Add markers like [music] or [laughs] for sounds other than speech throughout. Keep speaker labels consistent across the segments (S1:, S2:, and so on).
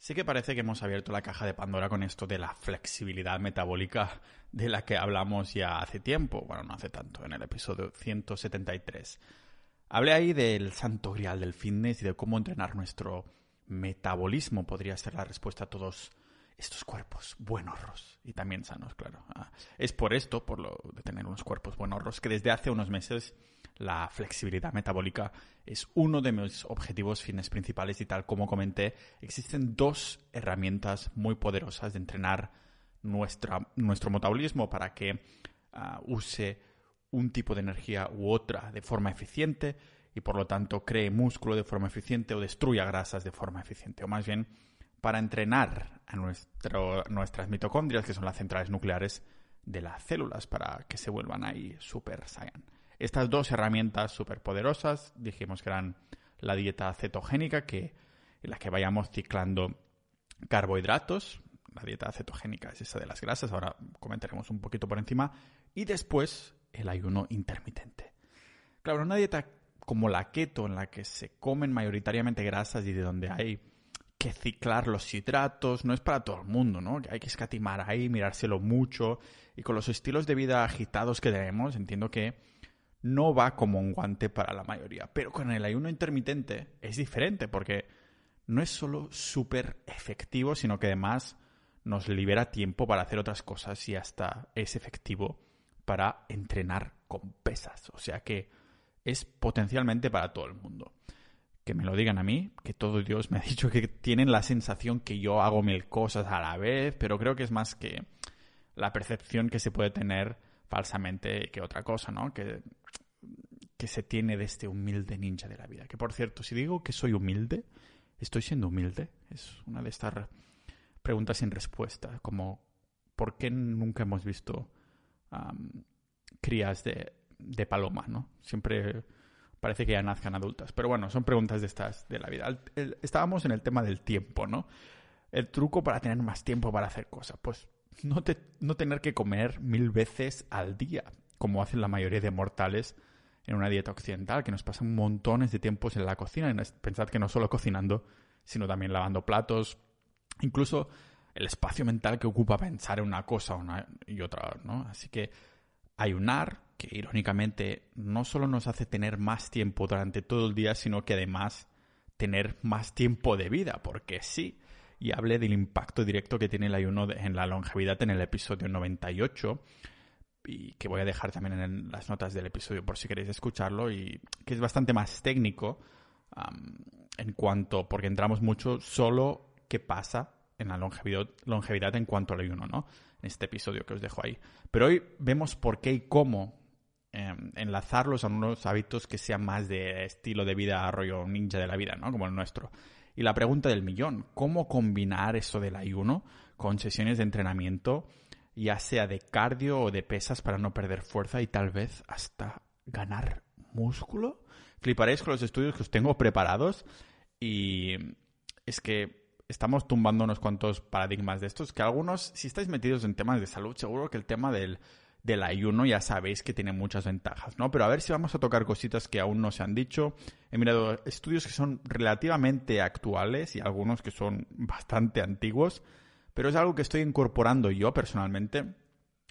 S1: Sí que parece que hemos abierto la caja de Pandora con esto de la flexibilidad metabólica de la que hablamos ya hace tiempo, bueno, no hace tanto, en el episodio 173. Hablé ahí del santo grial del fitness y de cómo entrenar nuestro metabolismo podría ser la respuesta a todos estos cuerpos buenos y también sanos, claro. Ah, es por esto, por lo de tener unos cuerpos buenos, que desde hace unos meses la flexibilidad metabólica es uno de mis objetivos fines principales y tal como comenté, existen dos herramientas muy poderosas de entrenar nuestra, nuestro metabolismo para que ah, use un tipo de energía u otra de forma eficiente y por lo tanto cree músculo de forma eficiente o destruya grasas de forma eficiente. O más bien, para entrenar a nuestras mitocondrias, que son las centrales nucleares de las células, para que se vuelvan ahí super saiyan. Estas dos herramientas súper poderosas dijimos que eran la dieta cetogénica, que, en la que vayamos ciclando carbohidratos. La dieta cetogénica es esa de las grasas, ahora comentaremos un poquito por encima. Y después el ayuno intermitente. Claro, una dieta como la keto, en la que se comen mayoritariamente grasas y de donde hay que ciclar los hidratos, no es para todo el mundo, ¿no? Hay que escatimar ahí, mirárselo mucho. Y con los estilos de vida agitados que tenemos, entiendo que no va como un guante para la mayoría. Pero con el ayuno intermitente es diferente porque no es solo súper efectivo, sino que además nos libera tiempo para hacer otras cosas y hasta es efectivo para entrenar con pesas. O sea que es potencialmente para todo el mundo. Que me lo digan a mí, que todo Dios me ha [laughs] dicho que tienen la sensación que yo hago mil cosas a la vez, pero creo que es más que la percepción que se puede tener falsamente que otra cosa, ¿no? Que, que se tiene de este humilde ninja de la vida. Que por cierto, si digo que soy humilde, estoy siendo humilde. Es una de estas preguntas sin respuesta, como ¿por qué nunca hemos visto crías de, de paloma, ¿no? Siempre parece que ya nazcan adultas. Pero bueno, son preguntas de estas de la vida. estábamos en el tema del tiempo, ¿no? El truco para tener más tiempo para hacer cosas. Pues no, no tener que comer mil veces al día, como hacen la mayoría de mortales en una dieta occidental, que nos pasan montones de tiempos en la cocina. Pensad que no solo cocinando, sino también lavando platos, incluso el espacio mental que ocupa pensar en una cosa y otra, ¿no? Así que ayunar, que irónicamente no solo nos hace tener más tiempo durante todo el día, sino que además tener más tiempo de vida, porque sí, y hablé del impacto directo que tiene el ayuno en la longevidad en el episodio 98 y que voy a dejar también en las notas del episodio por si queréis escucharlo y que es bastante más técnico en cuanto, porque entramos mucho solo qué pasa en la longevidad, longevidad en cuanto al ayuno, ¿no? En este episodio que os dejo ahí. Pero hoy vemos por qué y cómo em, enlazarlos a unos hábitos que sean más de estilo de vida, rollo ninja de la vida, ¿no? Como el nuestro. Y la pregunta del millón, ¿cómo combinar eso del ayuno con sesiones de entrenamiento, ya sea de cardio o de pesas para no perder fuerza y tal vez hasta ganar músculo? Fliparéis con los estudios que os tengo preparados y es que estamos tumbando unos cuantos paradigmas de estos, que algunos, si estáis metidos en temas de salud, seguro que el tema del del ayuno ya sabéis que tiene muchas ventajas, ¿no? Pero a ver si vamos a tocar cositas que aún no se han dicho. He mirado estudios que son relativamente actuales y algunos que son bastante antiguos, pero es algo que estoy incorporando yo personalmente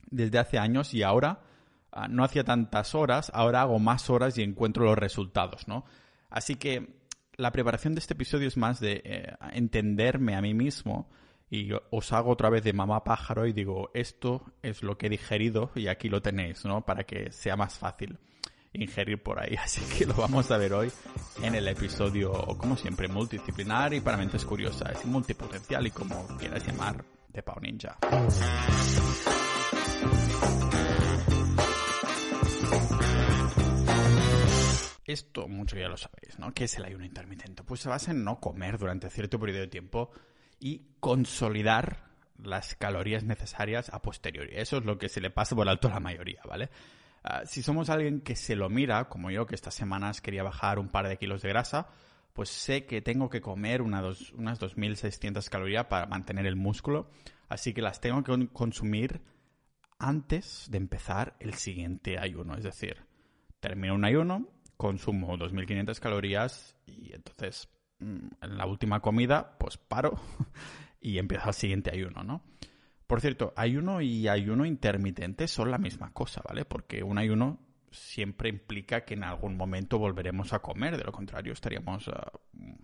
S1: desde hace años y ahora ah, no hacía tantas horas, ahora hago más horas y encuentro los resultados, ¿no? Así que la preparación de este episodio es más de eh, entenderme a mí mismo y os hago otra vez de mamá pájaro y digo, esto es lo que he digerido y aquí lo tenéis, ¿no? Para que sea más fácil ingerir por ahí. [laughs] Así que lo vamos a ver hoy en el episodio, como siempre, multidisciplinar y para mentes curiosas, multipotencial y como quieras llamar, de Pau Ninja. Esto mucho ya lo sabéis, ¿no? ¿Qué es el ayuno intermitente? Pues se basa en no comer durante cierto periodo de tiempo y consolidar las calorías necesarias a posteriori. Eso es lo que se le pasa por alto a la mayoría, ¿vale? Ah, si somos alguien que se lo mira, como yo, que estas semanas quería bajar un par de kilos de grasa, pues sé que tengo que comer una dos, unas 2.600 calorías para mantener el músculo, así que las tengo que consumir antes de empezar el siguiente ayuno. Es decir, termino un ayuno, consumo 2.500 calorías y entonces mm, en la última comida, pues paro [laughs] y empiezo el siguiente ayuno, ¿no? Por cierto, ayuno y ayuno intermitente son la misma cosa, ¿vale? Porque un ayuno siempre implica que en algún momento volveremos a comer, de lo contrario estaríamos ah,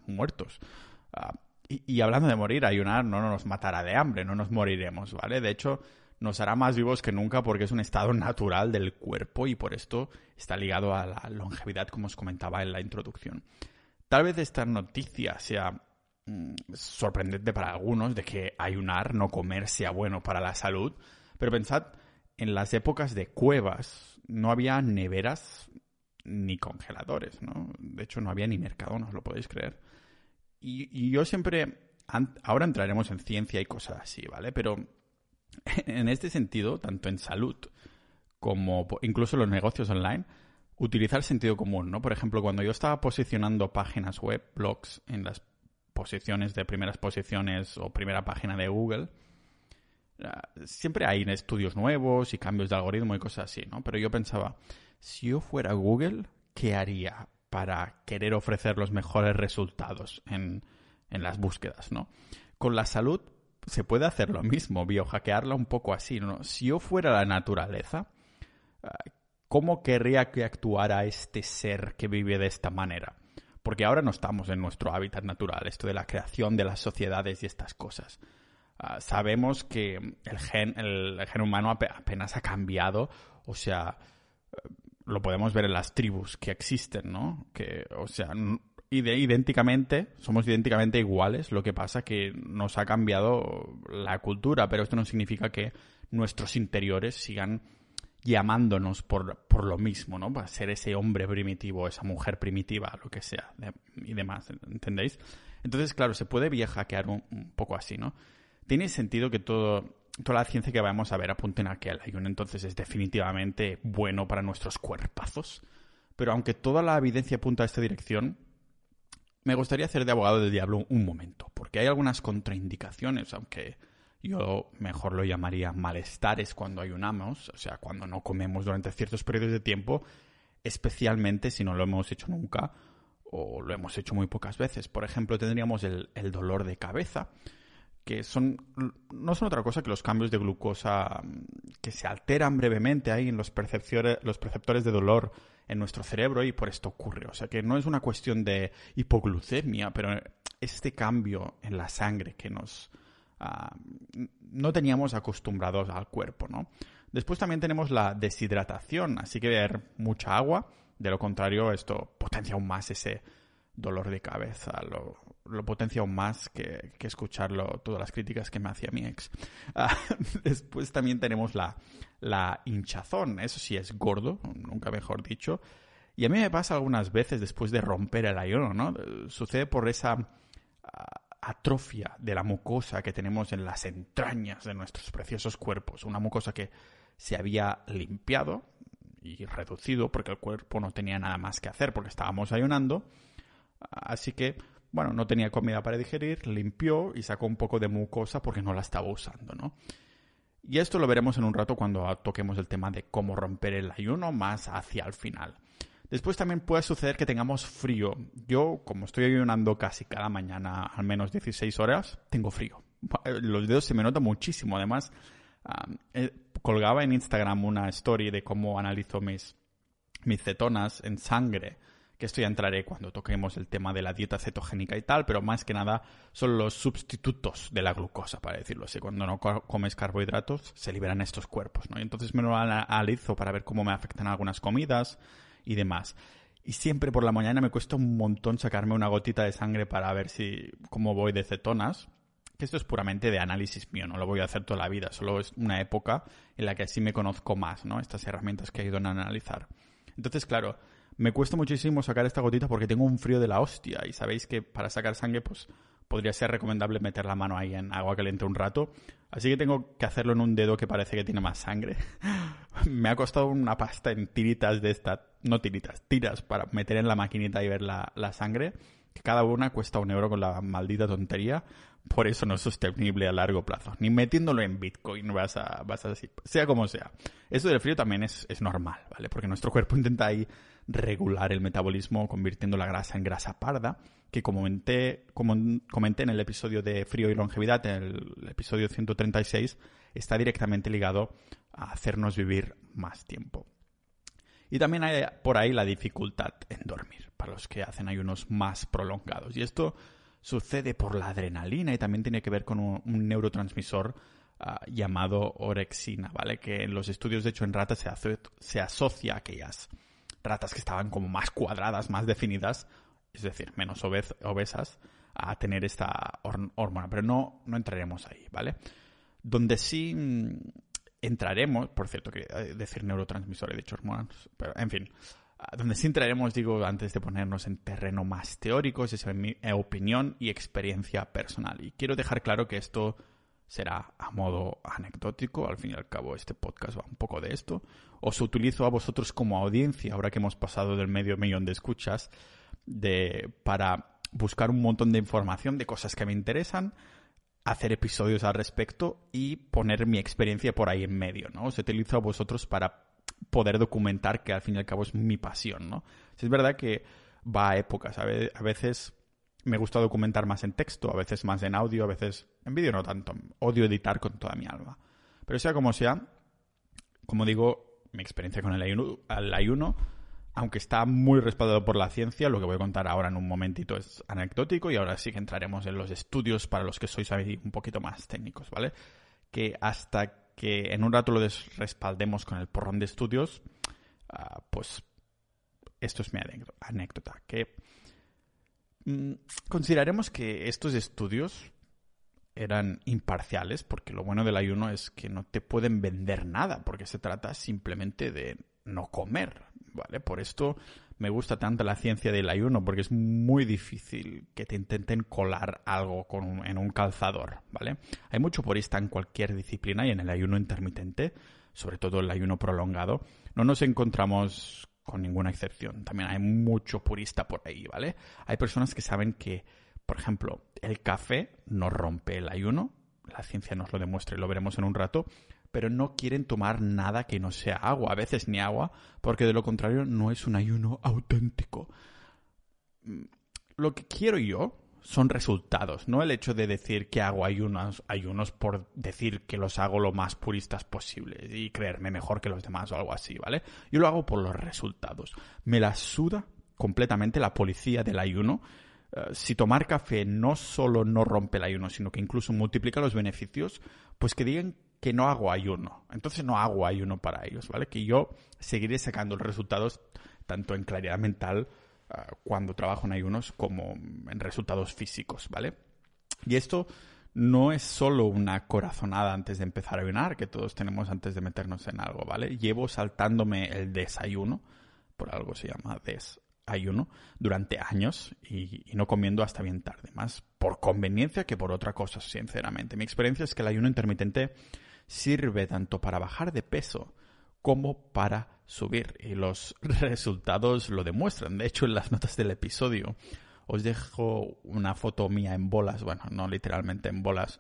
S1: muertos. Ah, y, hablando de morir, ayunar no nos matará de hambre, no nos moriremos, ¿vale? De hecho, nos hará más vivos que nunca porque es un estado natural del cuerpo y por esto está ligado a la longevidad, como os comentaba en la introducción. Tal vez esta noticia sea sorprendente para algunos de que ayunar, no comer, sea bueno para la salud. Pero pensad, en las épocas de cuevas no había neveras ni congeladores, ¿no? De hecho, no había ni mercado, no os lo podéis creer. Y, yo siempre, ahora entraremos en ciencia y cosas así, ¿vale? Pero [laughs] en este sentido, tanto en salud como incluso los negocios online, utilizar sentido común, ¿no? Por ejemplo, cuando yo estaba posicionando páginas web, blogs en las posiciones de primeras posiciones o primera página de Google, ah, siempre hay estudios nuevos y cambios de algoritmo y cosas así, ¿no? Pero yo pensaba, si yo fuera Google, ¿qué haría para querer ofrecer los mejores resultados en, en las búsquedas, ¿no? Con la salud se puede hacer lo mismo, biohackearla un poco así, ¿no? Si yo fuera la naturaleza, ah, ¿cómo querría que actuara este ser que vive de esta manera? Porque ahora no estamos en nuestro hábitat natural, esto de la creación de las sociedades y estas cosas. Ah, sabemos que el gen, el, gen humano apenas ha cambiado, o sea, eh, lo podemos ver en las tribus que existen, ¿no? Que, o sea, idénticamente, somos idénticamente iguales, lo que pasa que nos ha cambiado la cultura, pero esto no significa que nuestros interiores sigan llamándonos por, por lo mismo, ¿no? Para ser ese hombre primitivo, esa mujer primitiva, lo que sea, y demás, ¿entendéis? Entonces, claro, se puede hackear un, un poco así, ¿no? Tiene sentido que todo, toda la ciencia que vamos a ver apunten a que el ayuno entonces es definitivamente bueno para nuestros cuerpazos. Pero aunque toda la evidencia apunta a esta dirección, me gustaría hacer de abogado del diablo un momento, porque hay algunas contraindicaciones, aunque yo mejor lo llamaría malestares cuando ayunamos, o sea, cuando no comemos durante ciertos periodos de tiempo, especialmente si no lo hemos hecho nunca o lo hemos hecho muy pocas veces. Por ejemplo, tendríamos el, dolor de cabeza, que son no son otra cosa que los cambios de glucosa mm, que se alteran brevemente ahí en los, los perceptores de dolor en nuestro cerebro y por esto ocurre. O sea que no es una cuestión de hipoglucemia, pero este cambio en la sangre que nos, Ah, no teníamos acostumbrados al cuerpo, ¿no? Después también tenemos la deshidratación, así que beber mucha agua, de lo contrario esto potencia aún más ese dolor de cabeza, lo, potencia aún más que, escucharlo, todas las críticas que me hacía mi ex. [laughs] Ah, después también tenemos la, la hinchazón, eso sí es gordo, nunca mejor dicho, y a mí me pasa algunas veces después de romper el ayuno, ¿no? Sucede por esa ah, atrofia de la mucosa que tenemos en las entrañas de nuestros preciosos cuerpos. Una mucosa que se había limpiado y reducido porque el cuerpo no tenía nada más que hacer porque estábamos ayunando. Así que, bueno, no tenía comida para digerir, limpió y sacó un poco de mucosa porque no la estaba usando, ¿no? Y esto lo veremos en un rato cuando toquemos el tema de cómo romper el ayuno más hacia el final. Después también puede suceder que tengamos frío. Yo, como estoy ayunando casi cada mañana al menos 16 horas, tengo frío. Los dedos se me notan muchísimo. Además, eh, colgaba en Instagram una story de cómo analizo mis, mis cetonas en sangre que esto ya entraré cuando toquemos el tema de la dieta cetogénica y tal, pero más que nada son los sustitutos de la glucosa, para decirlo así. Cuando no comes carbohidratos, se liberan estos cuerpos, ¿no? Y entonces me lo analizo para ver cómo me afectan algunas comidas, y demás. Y siempre por la mañana me cuesta un montón sacarme una gotita de sangre para ver si cómo voy de cetonas. Que esto es puramente de análisis mío, no lo voy a hacer toda la vida, solo es una época en la que así me conozco más, ¿no? Estas herramientas que he ido a analizar. Entonces, claro, me cuesta muchísimo sacar esta gotita porque tengo un frío de la hostia y sabéis que para sacar sangre, pues podría ser recomendable meter la mano ahí en agua caliente un rato. Así que tengo que hacerlo en un dedo que parece que tiene más sangre. [laughs] me ha costado una pasta en tiritas de estas, no tiritas, tiras para meter en la maquinita y ver la, sangre. que cada una cuesta un euro con la maldita tontería, por eso no es sostenible a largo plazo. Ni metiéndolo en Bitcoin vas a, vas a decir, sea como sea. Eso del frío también es, es normal, ¿vale? Porque nuestro cuerpo intenta ahí regular el metabolismo convirtiendo la grasa en grasa parda, que comenté, como comenté en el episodio de frío y longevidad, en el episodio 136, está directamente ligado a hacernos vivir más tiempo. Y también hay por ahí la dificultad en dormir, para los que hacen ayunos más prolongados. Y esto sucede por la adrenalina y también tiene que ver con un, neurotransmisor ah, llamado orexina, ¿vale? Que en los estudios de hecho en ratas se asocia a aquellas ratas que estaban como más cuadradas, más definidas, es decir, menos obesas, a tener esta hormona. Pero no, no entraremos ahí, ¿vale? Donde sí mm, entraremos, por cierto, quería decir neurotransmisores, de hecho hormonas, pero en fin, donde sí entraremos, digo, antes de ponernos en terreno más teórico, es mi opinión y experiencia personal. Y quiero dejar claro que esto será a modo anecdótico, al fin y al cabo este podcast va un poco de esto. Os utilizo a vosotros como audiencia, ahora que hemos pasado del medio millón de escuchas, de, para buscar un montón de información de cosas que me interesan, hacer episodios al respecto y poner mi experiencia por ahí en medio, ¿no? Os utilizo a vosotros para poder documentar que al fin y al cabo es mi pasión, ¿no? es verdad que va a épocas, a veces me gusta documentar más en texto, a veces más en audio, a veces en vídeo no tanto. Odio editar con toda mi alma. Pero sea como sea, como digo, mi experiencia con el el ayuno, aunque está muy respaldado por la ciencia, lo que voy a contar ahora en un momentito es anecdótico y ahora sí que entraremos en los estudios para los que sois un poquito más técnicos, ¿vale? Que hasta que en un rato lo respaldemos con el porrón de estudios, ah, pues esto es mi anécdota. Que Mm, consideraremos que estos estudios eran imparciales, porque lo bueno del ayuno es que no te pueden vender nada, porque se trata simplemente de no comer, ¿vale? Por esto me gusta tanto la ciencia del ayuno, porque es muy difícil que te intenten colar algo con en un calzador, ¿vale? Hay mucho purista en cualquier disciplina y en el ayuno intermitente, sobre todo el ayuno prolongado, no nos encontramos con ninguna excepción. También hay mucho purista por ahí, ¿vale? Hay personas que saben que, por ejemplo, el café no rompe el ayuno, la ciencia nos lo demuestra y lo veremos en un rato, pero no quieren tomar nada que no sea agua, a veces ni agua, porque de lo contrario no es un ayuno auténtico. Mm, lo que quiero yo son resultados, no el hecho de decir que hago ayunos, ayunos por decir que los hago lo más puristas posible y creerme mejor que los demás o algo así, ¿vale? Yo lo hago por los resultados. Me la suda completamente la policía del ayuno. Eh, si tomar café no solo no rompe el ayuno, sino que incluso multiplica los beneficios, pues que digan que no hago ayuno. Entonces no hago ayuno para ellos, ¿vale? Que yo seguiré sacando los resultados tanto en claridad mental Ah, cuando trabajo en ayunos como en resultados físicos, ¿vale? Y esto no es solo una corazonada antes de empezar a ayunar, que todos tenemos antes de meternos en algo, ¿vale? Llevo saltándome el desayuno, por algo se llama desayuno, durante años y, y, no comiendo hasta bien tarde, más por conveniencia que por otra cosa, sinceramente. Mi experiencia es que el ayuno intermitente sirve tanto para bajar de peso como para subir. Y los [laughs] resultados lo demuestran. De hecho, en las notas del episodio os dejo una foto mía en bolas. Bueno, no literalmente en bolas,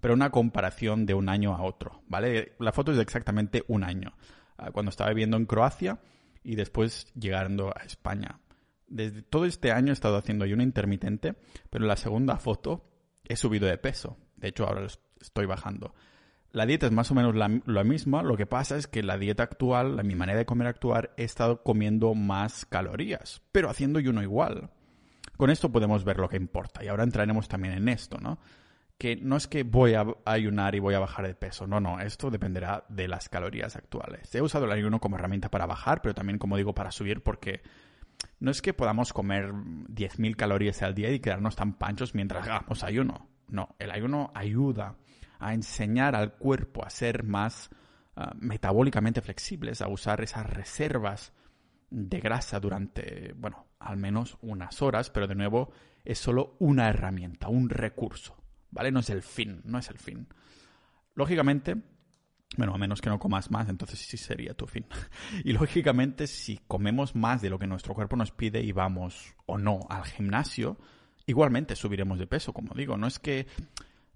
S1: pero una comparación de un año a otro. ¿Vale? La foto es de exactamente un año. Ah, cuando estaba viviendo en Croacia y después llegando a España. Desde todo este año he estado haciendo ayuno intermitente, pero en la segunda foto he subido de peso. De hecho, ahora estoy bajando. La dieta es más o menos la, misma, lo que pasa es que la dieta actual, mi manera de comer actual, he estado comiendo más calorías, pero haciendo uno igual. Con esto podemos ver lo que importa y ahora entraremos también en esto, ¿no? Que no es que voy a ayunar y voy a bajar de peso, no, no, esto dependerá de las calorías actuales. He usado el ayuno como herramienta para bajar, pero también, como digo, para subir porque no es que podamos comer 10.000 calorías al día y quedarnos tan panchos mientras hagamos ayuno. No, el ayuno ayuda a enseñar al cuerpo a ser más ah, metabólicamente flexibles, a usar esas reservas de grasa durante, bueno, al menos unas horas, pero de nuevo es solo una herramienta, un recurso, ¿vale? No es el fin, no es el fin. Lógicamente, Bueno, a menos que no comas más, entonces sí sería tu fin. [laughs] Y lógicamente, si comemos más de lo que nuestro cuerpo nos pide y vamos o no al gimnasio, igualmente subiremos de peso, como digo. No es que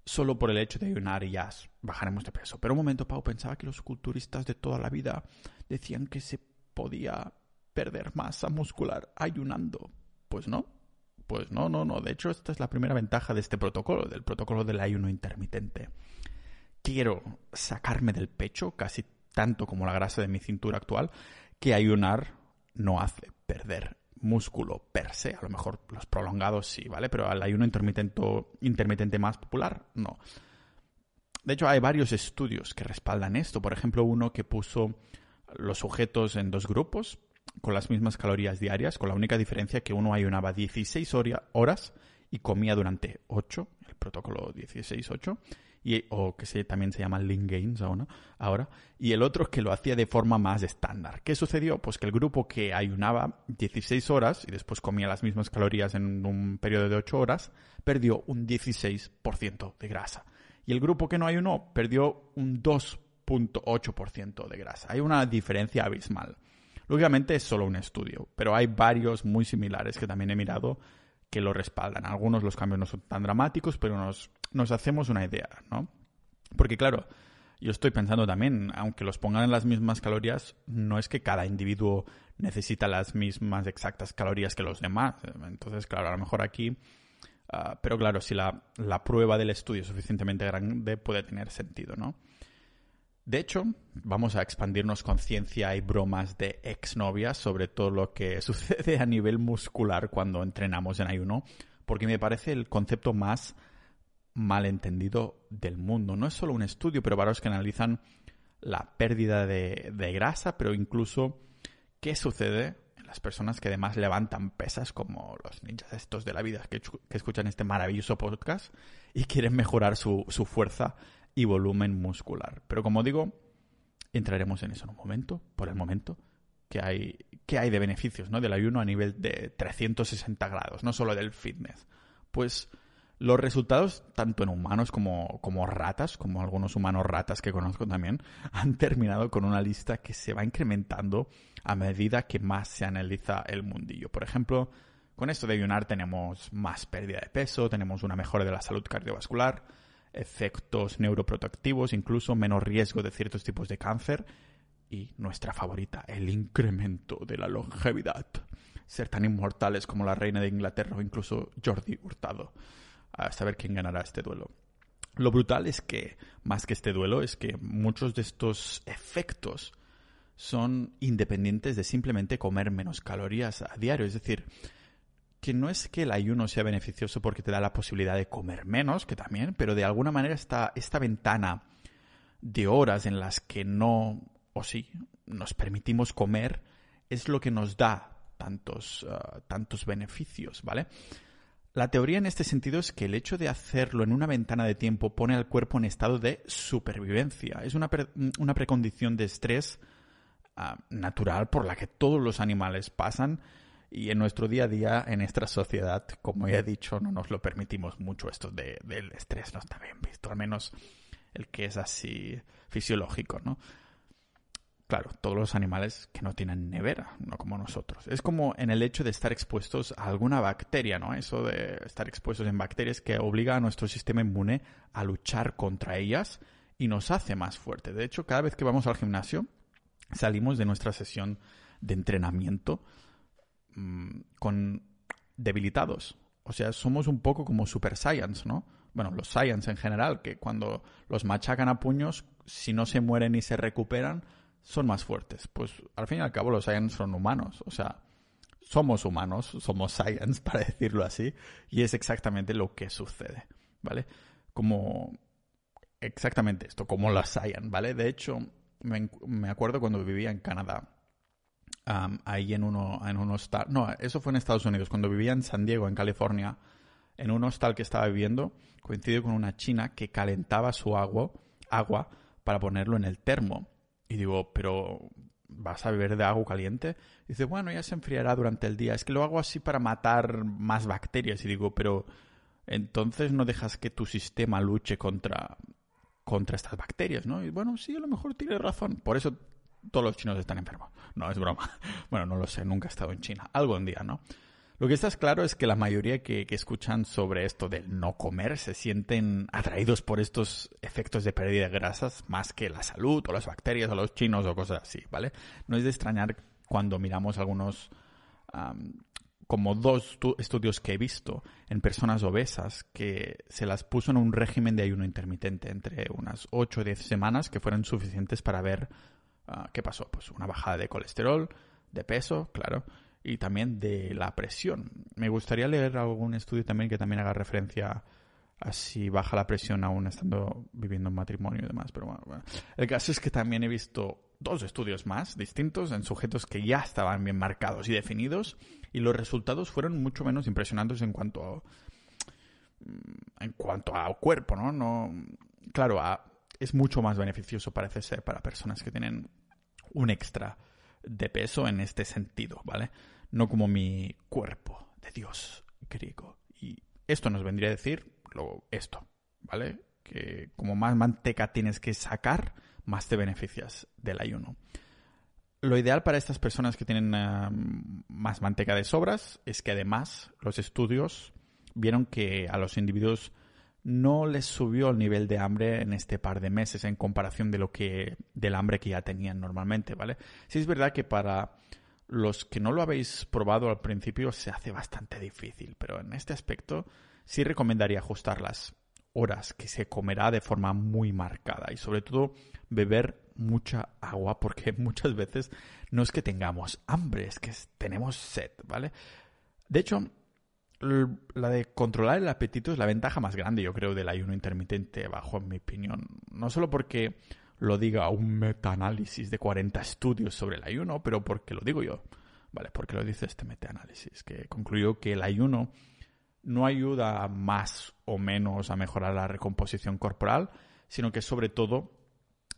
S1: solo por el hecho de ayunar y ya bajaremos de peso. Pero un momento, Pau, pensaba que los culturistas de toda la vida decían que se podía perder masa muscular ayunando. Pues no. Pues no, no, no. De hecho, esta es la primera ventaja de este protocolo, del protocolo del ayuno intermitente quiero sacarme del pecho, casi tanto como la grasa de mi cintura actual, que ayunar no hace perder músculo per se. A lo mejor los prolongados sí, ¿vale? Pero al ayuno intermitente, más popular, no. De hecho, hay varios estudios que respaldan esto. Por ejemplo, uno que puso los sujetos en dos grupos con las mismas calorías diarias, con la única diferencia que uno ayunaba 16 horas y comía durante 8, el protocolo 16-8, o que se, también se llama Lean Gains ahora, y el otro que lo hacía de forma más estándar. ¿Qué sucedió? Pues que el grupo que ayunaba 16 horas y después comía las mismas calorías en un periodo de 8 horas, perdió un 16% de grasa. Y el grupo que no ayunó perdió un 2.8% de grasa. Hay una diferencia abismal. Lógicamente es solo un estudio, pero hay varios muy similares que también he mirado que lo respaldan. Algunos los cambios no son tan dramáticos, pero nos, nos hacemos una idea, ¿no? Porque claro, yo estoy pensando también, aunque los pongan en las mismas calorías, no es que cada individuo necesita las mismas exactas calorías que los demás. Entonces, claro, a lo mejor aquí... Ah, pero claro, si la, la prueba del estudio es suficientemente grande, puede tener sentido, ¿no? De hecho, vamos a expandirnos con ciencia y bromas de exnovias sobre todo lo que [laughs] sucede a nivel muscular cuando entrenamos en ayuno, porque me parece el concepto más malentendido del mundo. No es solo un estudio, pero varios que analizan la pérdida de, grasa, pero incluso qué sucede en las personas que además levantan pesas, como los ninjas estos de la vida que, escuchan este maravilloso podcast y quieren mejorar su, fuerza y volumen muscular. Pero como digo, entraremos en eso en un momento, por el momento, que hay, que hay de beneficios ¿no? del ayuno a nivel de 360 grados, no solo del fitness. Pues los resultados, tanto en humanos como, como ratas, como algunos humanos ratas que conozco también, [laughs] han terminado con una lista que se va incrementando a medida que más se analiza el mundillo. Por ejemplo, con esto de ayunar tenemos más pérdida de peso, tenemos una mejora de la salud cardiovascular, efectos neuroprotectivos, incluso menos riesgo de ciertos tipos de cáncer y nuestra favorita, el incremento de la longevidad. Ser tan inmortales como la reina de Inglaterra o incluso Jordi Hurtado. A saber quién ganará este duelo. Lo brutal es que, más que este duelo, es que muchos de estos efectos son independientes de simplemente comer menos calorías a diario. Es decir, que no es que el ayuno sea beneficioso porque te da la posibilidad de comer menos, que también, pero de alguna manera esta, esta ventana de horas en las que no, o sí, nos permitimos comer, es lo que nos da tantos, uh, tantos beneficios, ¿vale? La teoría en este sentido es que el hecho de hacerlo en una ventana de tiempo pone al cuerpo en estado de supervivencia. Es una, una precondición de estrés uh, natural por la que todos los animales pasan y en nuestro día a día, en nuestra sociedad, como ya he dicho, no nos lo permitimos mucho esto de, del estrés, no está bien visto, al menos el que es así fisiológico, ¿no? Claro, todos los animales que no tienen nevera, no como nosotros. Es como en el hecho de estar expuestos a alguna bacteria, ¿no? Eso de estar expuestos en bacterias que obliga a nuestro sistema inmune a luchar contra ellas y nos hace más fuerte. De hecho, cada vez que vamos al gimnasio, salimos de nuestra sesión de entrenamiento Mm, con debilitados. O sea, somos un poco como Super Science, ¿no? Bueno, los Science en general, que cuando los machacan a puños, si no se mueren y se recuperan, son más fuertes. Pues al fin y al cabo los Science son humanos. O sea, somos humanos, somos Science, [laughs] para decirlo así, y es exactamente lo que sucede, ¿vale? Como exactamente esto, como los Science, ¿vale? De hecho, me, me acuerdo cuando vivía en Canadá ahí en, uno, en un hostal. No, eso fue en Estados Unidos. Cuando vivía en San Diego, en California, en un hostal que estaba viviendo, coincidió con una china que calentaba su agua, agua para ponerlo en el termo. Y digo, pero ¿vas a beber de agua caliente? Y dice, bueno, ya se enfriará durante el día. Es que lo hago así para matar más bacterias. Y digo, pero entonces no dejas que tu sistema luche contra contra estas bacterias, ¿no? Y bueno, sí, a lo mejor tiene razón. Por eso todos los chinos están enfermos. No, es broma. [laughs] Bueno, no lo sé, nunca he estado en China. Algún día, ¿no? Lo que está claro es que la mayoría que, escuchan sobre esto del no comer se sienten atraídos por estos efectos de pérdida de grasas más que la salud o las bacterias o los chinos o cosas así, ¿vale? No es de extrañar cuando miramos algunos, um, como dos estudios que he visto en personas obesas que se las puso en un régimen de ayuno intermitente entre unas 8 o 10 semanas que fueron suficientes para ver uh, qué pasó. Pues una bajada de colesterol, de peso, claro, y también de la presión. Me gustaría leer algún estudio también que también haga referencia a si baja la presión aún estando viviendo en matrimonio y demás. Pero bueno, el caso es que también he visto dos estudios más distintos en sujetos que ya estaban bien marcados y definidos y los resultados fueron mucho menos impresionantes en cuanto a, mm, en cuanto a cuerpo, ¿no? no claro, es mucho más beneficioso parece ser para personas que tienen un extra de peso en este sentido, ¿vale? No como mi cuerpo de Dios griego. Y esto nos vendría a decir lo, esto, ¿vale? Que como más manteca tienes que sacar, más te beneficias del ayuno. Lo ideal para estas personas que tienen eh, más manteca de sobras es que además los estudios vieron que a los individuos no les subió el nivel de hambre en este par de meses en comparación de lo que del hambre que ya tenían normalmente, ¿vale? Sí es verdad que para los que no lo habéis probado al principio se hace bastante difícil, pero en este aspecto sí recomendaría ajustar las horas que se comerá de forma muy marcada y sobre todo beber mucha agua porque [laughs] muchas veces no es que tengamos hambre, es que tenemos sed, ¿vale? De hecho, la de controlar el apetito es la ventaja más grande, yo creo, del ayuno intermitente, bajo mi opinión. No solo porque lo diga un metaanálisis de 40 estudios sobre el ayuno, pero porque lo digo yo. Vale, porque lo dice este metaanálisis, que concluyó que el ayuno no ayuda más o menos a mejorar la recomposición corporal, sino que sobre todo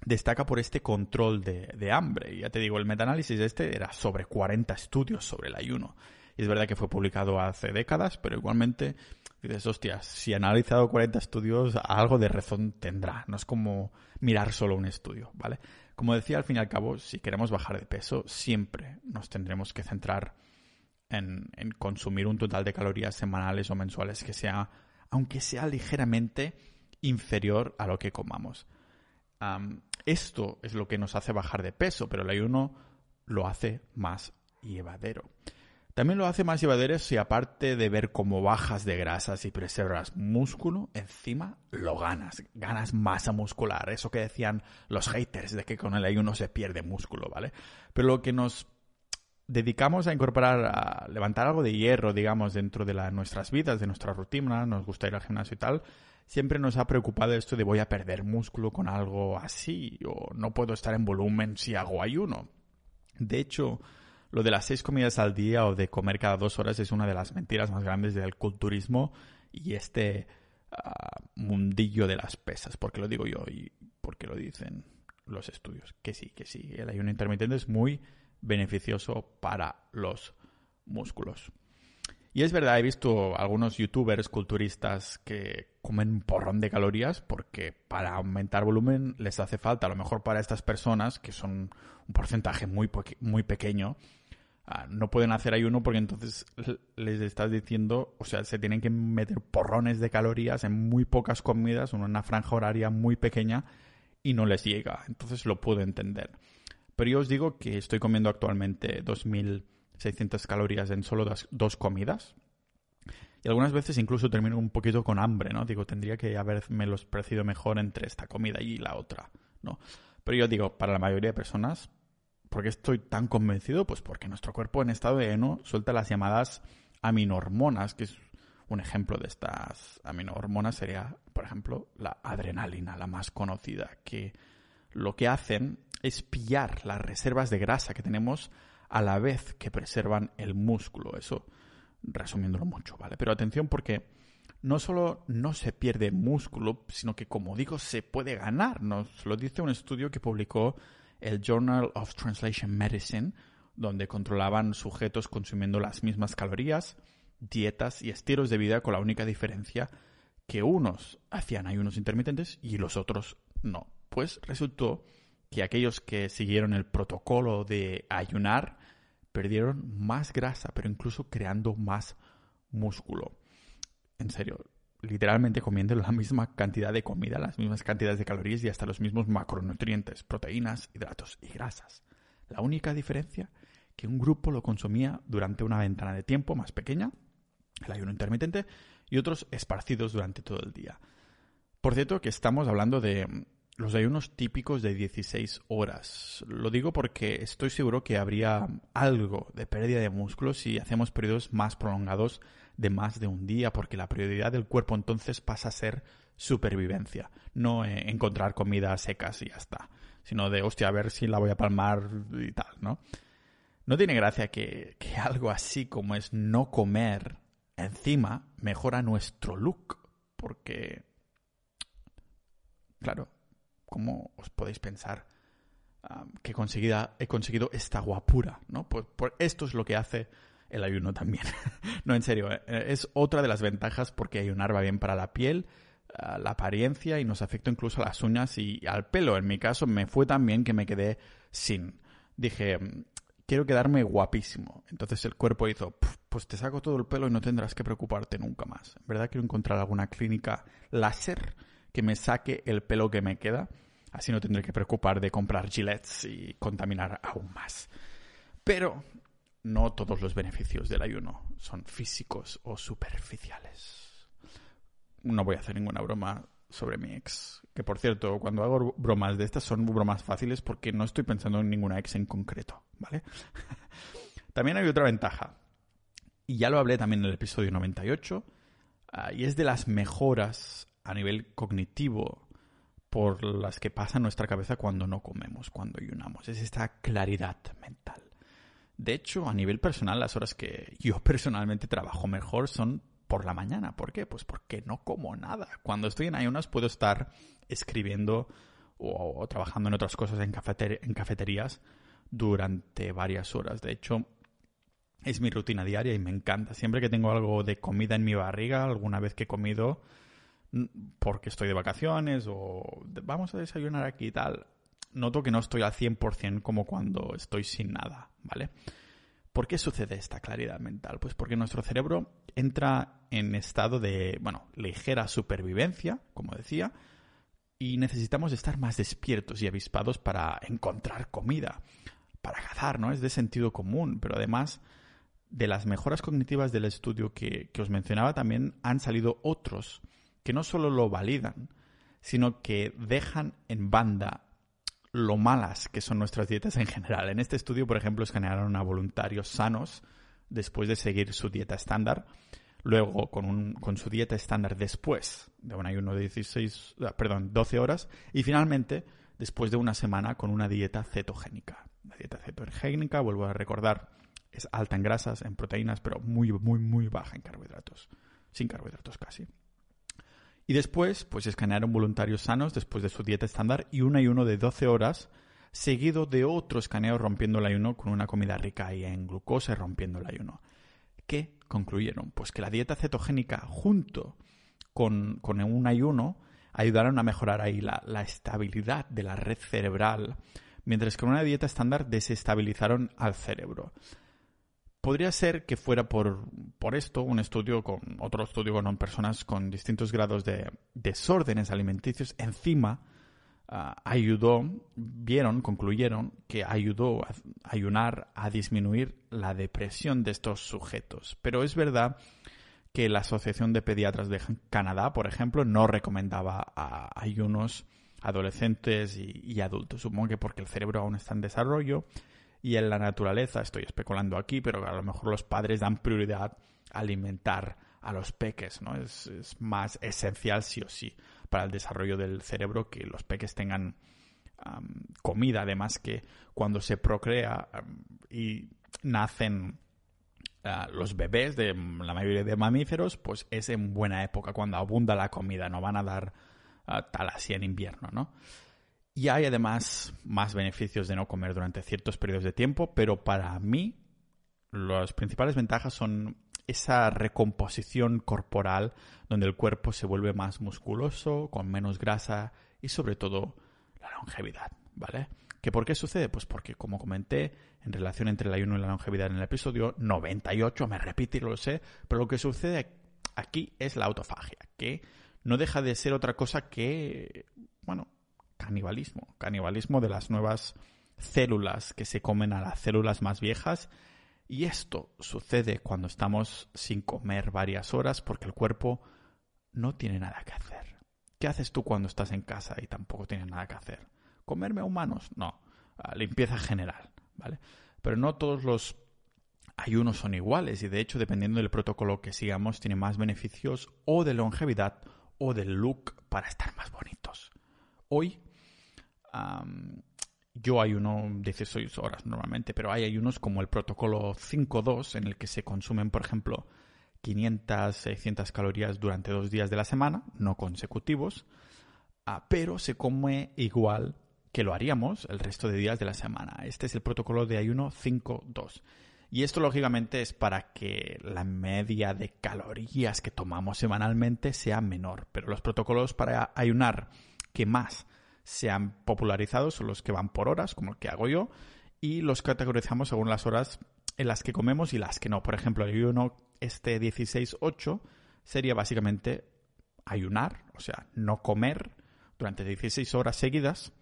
S1: destaca por este control de, de hambre. Ya te digo, el metaanálisis este era sobre 40 estudios sobre el ayuno. Y es verdad que fue publicado hace décadas, pero igualmente dices, hostias, si ha analizado 40 estudios, algo de razón tendrá. No es como mirar solo un estudio, ¿vale? Como decía, al fin y al cabo, si queremos bajar de peso, siempre nos tendremos que centrar en, consumir un total de calorías semanales o mensuales que sea, aunque sea ligeramente inferior a lo que comamos. esto es lo que nos hace bajar de peso, pero el ayuno lo hace más llevadero. También lo hace más llevadero si aparte de ver cómo bajas de grasas y preservas músculo, encima lo ganas, ganas masa muscular, eso que decían los haters de que con el ayuno se pierde músculo, ¿vale? Pero lo que nos dedicamos a incorporar, a levantar algo de hierro, digamos, dentro de nuestras vidas, de nuestra rutina, nos gusta ir al gimnasio y tal, siempre nos ha preocupado esto de voy a perder músculo con algo así, o no puedo estar en volumen si hago ayuno. De hecho, lo de las seis comidas al día o de comer cada dos horas es una de las mentiras más grandes del culturismo y este ah, mundillo de las pesas. Porque lo digo yo y porque lo dicen los estudios. Que sí, que sí. El ayuno intermitente es muy beneficioso para los músculos. Y es verdad, he visto algunos youtubers culturistas que comen un porrón de calorías porque para aumentar volumen les hace falta, a lo mejor para estas personas, que son un porcentaje muy, muy pequeño, No pueden hacer ayuno porque entonces les estás diciendo, o sea, se tienen que meter porrones de calorías en muy pocas comidas, en una franja horaria muy pequeña y no les llega. Entonces lo puedo entender. Pero yo os digo que estoy comiendo actualmente 2.600 calorías en solo dos, comidas. Y algunas veces incluso termino un poquito con hambre, ¿no? Digo, tendría que haberme los parecido mejor entre esta comida y la otra, ¿no? Pero yo digo, para la mayoría de personas, ¿Por qué estoy tan convencido? Pues porque nuestro cuerpo en estado de heno suelta las llamadas aminohormonas, que es un ejemplo de estas aminohormonas sería, por ejemplo, la adrenalina, la más conocida, que lo que hacen es pillar las reservas de grasa que tenemos a la vez que preservan el músculo. Eso resumiéndolo mucho, ¿vale? Pero atención porque no solo no se pierde músculo, sino que, como digo, se puede ganar. Nos lo dice un estudio que publicó el Journal of Translation Medicine, donde controlaban sujetos consumiendo las mismas calorías, dietas y estilos de vida con la única diferencia que unos hacían ayunos intermitentes y los otros no. Pues resultó que aquellos que siguieron el protocolo de ayunar perdieron más grasa, pero incluso creando más músculo. En serio, literalmente comiendo la misma cantidad de comida, las mismas cantidades de calorías y hasta los mismos macronutrientes, proteínas, hidratos y grasas. La única diferencia que un grupo lo consumía durante una ventana de tiempo más pequeña, el ayuno intermitente, y otros esparcidos durante todo el día. Por cierto, que estamos hablando de los ayunos típicos de 16 horas. Lo digo porque estoy seguro que habría algo de pérdida de músculo si hacemos periodos más prolongados de más de un día, porque la prioridad del cuerpo entonces pasa a ser supervivencia, no eh, encontrar comida secas y ya está, sino de, hostia, a ver si la voy a palmar y tal, ¿no? No tiene gracia que, que [laughs] algo así como es no comer encima mejora nuestro look, porque, claro, ¿cómo os podéis pensar que conseguida, he conseguido esta guapura? ¿no? Pues, pues, esto es lo que hace el ayuno también. [laughs] no, en serio, eh, es otra de las ventajas porque ayunar va bien para la piel, la apariencia y nos afecta incluso a las uñas y al pelo. En mi caso me fue tan bien que me quedé sin. Dije, quiero quedarme guapísimo. Entonces el cuerpo hizo, pues te saco todo el pelo y no tendrás que preocuparte nunca más. En verdad quiero encontrar alguna clínica láser que me saque el pelo que me queda. Así no tendré que preocupar de comprar gilets y contaminar aún más. Pero no todos los beneficios del ayuno son físicos o superficiales. No voy a hacer ninguna broma sobre mi ex. Que por cierto, cuando hago bromas de estas son bromas fáciles porque no estoy pensando en ninguna ex en concreto, ¿vale? [laughs] también hay otra ventaja. Y ya lo hablé también en el episodio 98. Ah, y es de las mejoras a nivel cognitivo por las que pasa nuestra cabeza cuando no comemos, cuando ayunamos. Es esta claridad mental. De hecho, a nivel personal, las horas que yo personalmente trabajo mejor son por la mañana. ¿Por qué? Pues porque no como nada. Cuando estoy en ayunas puedo estar escribiendo o, trabajando en otras cosas en, en cafeterías durante varias horas. De hecho, es mi rutina diaria y me encanta. Siempre que tengo algo de comida en mi barriga, alguna vez que he comido porque estoy de vacaciones o vamos a desayunar aquí y tal, noto que no estoy al 100% como cuando estoy sin nada, ¿vale? ¿Por qué sucede esta claridad mental? Pues porque nuestro cerebro entra en estado de, bueno, ligera supervivencia, como decía, y necesitamos estar más despiertos y avispados para encontrar comida, para cazar, ¿no? Es de sentido común, pero además de las mejoras cognitivas del estudio que, que os mencionaba también han salido otros que no solo lo validan, sino que dejan en banda lo malas que son nuestras dietas en general. En este estudio, por ejemplo, escanearon a voluntarios sanos después de seguir su dieta estándar, luego con, un, con su dieta estándar después de un ayuno de 16, ah, perdón, 12 horas y finalmente después de una semana con una dieta cetogénica. La dieta cetogénica, vuelvo a recordar, es alta en grasas, en proteínas, pero muy, muy, muy baja en carbohidratos. Sin carbohidratos casi. Y después, pues escanearon voluntarios sanos después de su dieta estándar y un ayuno de 12 horas, seguido de otro escaneo rompiendo el ayuno con una comida rica en glucosa rompiendo el ayuno. ¿Qué concluyeron? Pues que la dieta cetogénica junto con, con un ayuno ayudaron a mejorar ahí la, la estabilidad de la red cerebral, mientras que con una dieta estándar desestabilizaron al cerebro. Podría ser que fuera por, por esto un estudio con otro estudio con personas con distintos grados de desórdenes alimenticios encima ah, ayudó, vieron, concluyeron que ayudó a ayunar a disminuir la depresión de estos sujetos. Pero es verdad que la Asociación de Pediatras de Canadá, por ejemplo, no recomendaba ayunos adolescentes y adultos. Supongo que porque el cerebro aún está en desarrollo y en la naturaleza, estoy especulando aquí, pero a lo mejor los padres dan prioridad a alimentar a los peques, ¿no? Es, más esencial sí o sí para el desarrollo del cerebro que los peques tengan comida, además que cuando se procrea y nacen ah, los bebés de la mayoría de mamíferos, pues es en buena época, cuando abunda la comida, no van a dar uh, tal así en invierno, ¿no? Y hay además más beneficios de no comer durante ciertos periodos de tiempo, pero para mí las principales ventajas son esa recomposición corporal donde el cuerpo se vuelve más musculoso, con menos grasa y sobre todo la longevidad, ¿vale? ¿Que por qué sucede? Pues porque, como comenté, en relación entre el ayuno y la longevidad en el episodio 98, me repito y lo sé, pero lo que sucede aquí es la autofagia, que no deja de ser otra cosa que, bueno, canibalismo, canibalismo de las nuevas células que se comen a las células más viejas. Y esto sucede cuando estamos sin comer varias horas porque el cuerpo no tiene nada que hacer. ¿Qué haces tú cuando estás en casa y tampoco tienes nada que hacer? ¿Comerme a humanos? No. Limpieza general, ¿vale? Pero no todos los ayunos son iguales y de hecho dependiendo del protocolo que sigamos tiene más beneficios o de longevidad o del look para estar más bonitos. Hoy yo ayuno 16 horas normalmente, pero hay ayunos como el protocolo 5.2 en el que se consumen, por ejemplo, 500, 600 calorías durante dos días de la semana, no consecutivos, ah, pero se come igual que lo haríamos el resto de días de la semana. Este es el protocolo de ayuno 5.2. Y esto lógicamente es para que la media de calorías que tomamos semanalmente sea menor. Pero los protocolos para ayunar que más se han popularizado son los que van por horas, como el que hago yo, y los categorizamos según las horas en las que comemos y las que no. Por ejemplo, el ayuno este 16-8 sería básicamente ayunar, o sea, no comer durante 16 horas seguidas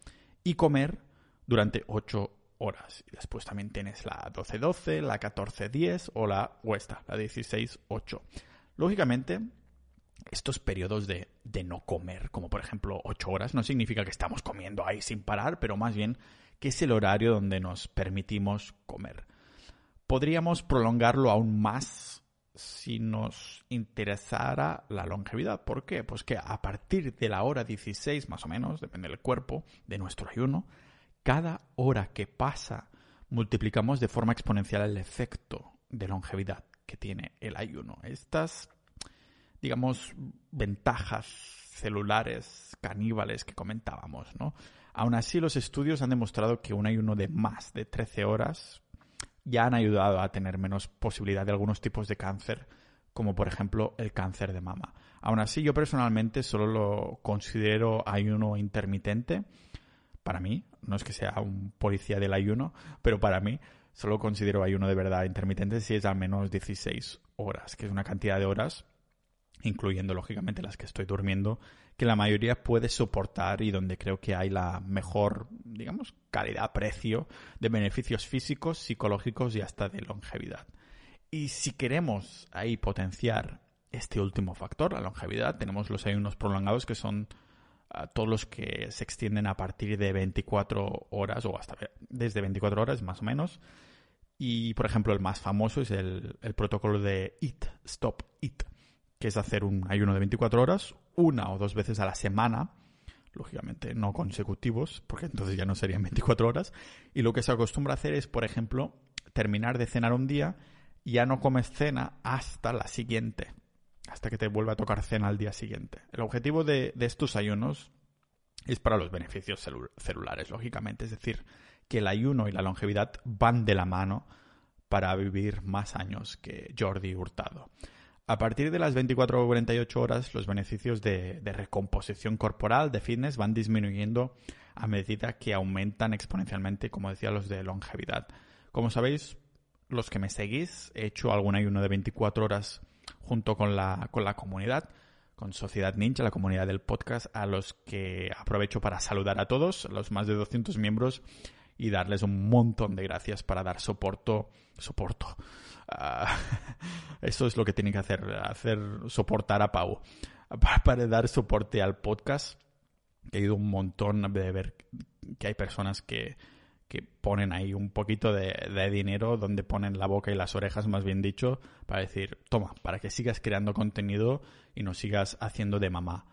S1: y comer durante 8 horas. Y después también tienes la 12-12, la 14-10 o la o esta, la 16-8. Lógicamente, estos periodos de, de, no comer, como por ejemplo 8 horas, no significa que estamos comiendo ahí sin parar, pero más bien que es el horario donde nos permitimos comer. Podríamos prolongarlo aún más si nos interesara la longevidad. ¿Por qué? Pues que a partir de la hora 16, más o menos, depende del cuerpo, de nuestro ayuno, cada hora que pasa multiplicamos de forma exponencial el efecto de longevidad que tiene el ayuno. Estas, digamos, ventajas celulares caníbales que comentábamos, ¿no? Aún así, los estudios han demostrado que un ayuno de más de 13 horas ya han ayudado a tener menos posibilidad de algunos tipos de cáncer, como por ejemplo el cáncer de mama. Aún así, yo personalmente solo lo considero ayuno intermitente. Para mí, no es que sea un policía del ayuno, pero para mí solo considero ayuno de verdad intermitente si es al menos 16 horas, que es una cantidad de horas, incluyendo lógicamente las que estoy durmiendo, que la mayoría puede soportar y donde creo que hay la mejor, digamos, calidad-precio de beneficios físicos, psicológicos y hasta de longevidad. Y si queremos ahí potenciar este último factor, la longevidad, tenemos los ayunos prolongados que son ah, todos los que se extienden a partir de 24 horas o hasta desde 24 horas más o menos. Y por ejemplo el más famoso es el, el protocolo de EAT, Stop EAT, que es hacer un ayuno de 24 horas una o dos veces a la semana, lógicamente no consecutivos, porque entonces ya no serían 24 horas, y lo que se acostumbra a hacer es, por ejemplo, terminar de cenar un día y ya no comes cena hasta la siguiente, hasta que te vuelva a tocar cena al día siguiente. El objetivo de, estos ayunos es para los beneficios celulares, lógicamente, es decir, que el ayuno y la longevidad van de la mano para vivir más años que Jordi Hurtado. A partir de las 24 o 48 horas, los beneficios de, recomposición corporal, de fitness, van disminuyendo a medida que aumentan exponencialmente, como decía, los de longevidad. Como sabéis, los que me seguís, he hecho algún ayuno de 24 horas junto con la, con la comunidad, con Sociedad Ninja, la comunidad del podcast, a los que aprovecho para saludar a todos, los más de 200 miembros, y darles un montón de gracias para dar soporto, soporto, Ah, [laughs] eso es lo que tiene que hacer, hacer soportar a Pau. Para, dar soporte al podcast, he ido un montón de ver que hay personas que, que ponen ahí un poquito de, de, dinero, donde ponen la boca y las orejas, más bien dicho, para decir, toma, para que sigas creando contenido y no sigas haciendo de mamá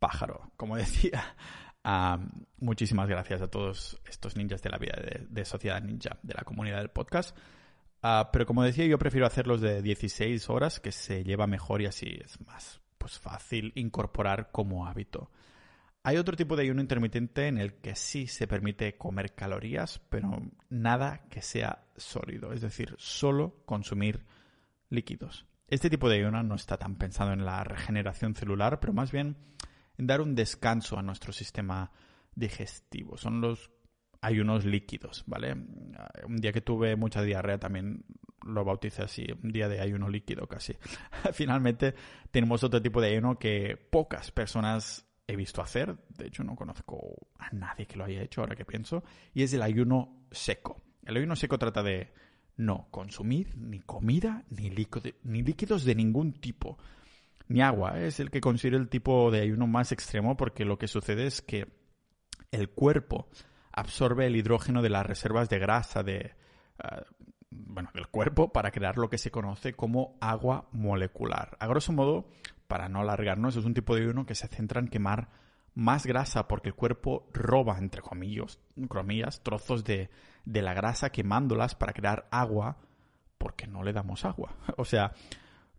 S1: pájaro. Como [laughs] decía, ah, muchísimas gracias a todos estos ninjas de la vida de, Sociedad Ninja, de la comunidad del podcast. Ah, pero como decía, yo prefiero hacerlos de 16 horas, que se lleva mejor y así es más pues, fácil incorporar como hábito. Hay otro tipo de ayuno intermitente en el que sí se permite comer calorías, pero nada que sea sólido, es decir, solo consumir líquidos. Este tipo de ayuno no está tan pensado en la regeneración celular, pero más bien dar un descanso a nuestro sistema digestivo. Son los ayunos líquidos, ¿vale? Un día que tuve mucha diarrea también lo bauticé así, un día de ayuno líquido casi. [laughs] Finalmente tenemos otro tipo de ayuno que pocas personas he visto hacer, de hecho no conozco a nadie que lo haya hecho ahora que pienso, y es el ayuno seco. El ayuno seco trata de no consumir ni comida ni líquidos de ningún tipo, ni agua. Es el que considero el tipo de ayuno más extremo porque lo que sucede es que el cuerpo absorbe el hidrógeno de las reservas de grasa de, ah, bueno, del cuerpo para crear lo que se conoce como agua molecular. A grosso modo, para no alargarnos, es un tipo de ayuno que se centra en quemar más grasa porque el cuerpo roba, entre comillas, comillas trozos de, de la grasa quemándolas para crear agua porque no le damos agua. [laughs] O sea,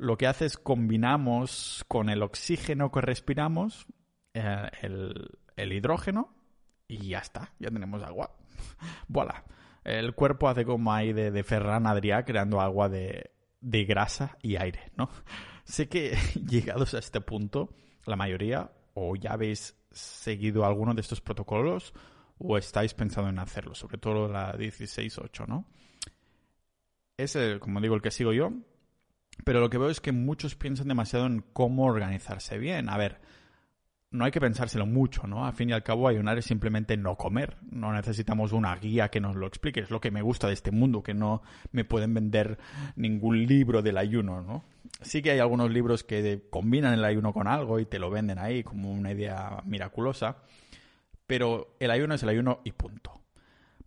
S1: lo que hace es combinamos con el oxígeno que respiramos eh, el, hidrógeno y ya está, ya tenemos agua. [laughs] voilà. El cuerpo hace como ahí de, de Ferran Adrià creando agua de, de grasa y aire, ¿no? [laughs] Sé que [laughs] llegados a este punto, la mayoría o ya habéis seguido alguno de estos protocolos o estáis pensando en hacerlo, sobre todo la 16.8, ¿no? Es, el, como digo, el que sigo yo, pero lo que veo es que muchos piensan demasiado en cómo organizarse bien. A ver, no hay que pensárselo mucho, ¿no? Al fin y al cabo, ayunar es simplemente no comer. No necesitamos una guía que nos lo explique. Es lo que me gusta de este mundo, que no me pueden vender ningún libro del ayuno, ¿no? Sí que hay algunos libros que combinan el ayuno con algo y te lo venden ahí como una idea miraculosa, pero el ayuno es el ayuno y punto.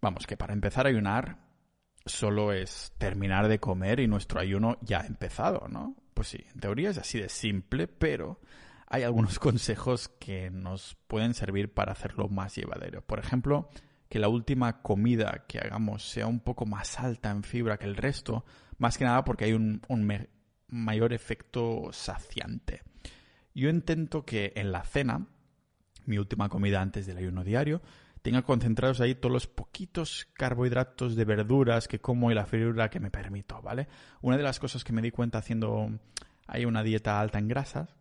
S1: Vamos, que para empezar a ayunar solo es terminar de comer y nuestro ayuno ya ha empezado, ¿no? Pues sí, en teoría es así de simple, pero hay algunos [laughs] consejos que nos pueden servir para hacerlo más llevadero. Por ejemplo, que la última comida que hagamos sea un poco más alta en fibra que el resto, más que nada porque hay un, mayor efecto saciante. Yo intento que en la cena, mi última comida antes del ayuno diario, tenga concentrados ahí todos los poquitos carbohidratos de verduras que como y la fibra que me permito, ¿vale? Una de las cosas que me di cuenta haciendo hay una dieta alta en grasas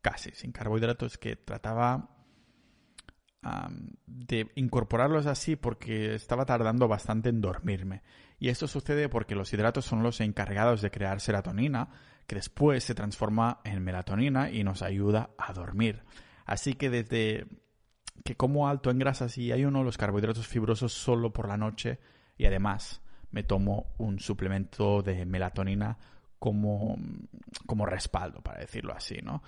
S1: casi sin carbohidratos, que trataba de incorporarlos así porque estaba tardando bastante en dormirme. Y esto sucede porque los hidratos son los encargados de crear serotonina, que después se transforma en melatonina y nos ayuda a dormir. Así que desde que como alto en grasas y hay uno los carbohidratos fibrosos solo por la noche y además me tomo un suplemento de melatonina como, como respaldo, para decirlo así, ¿no?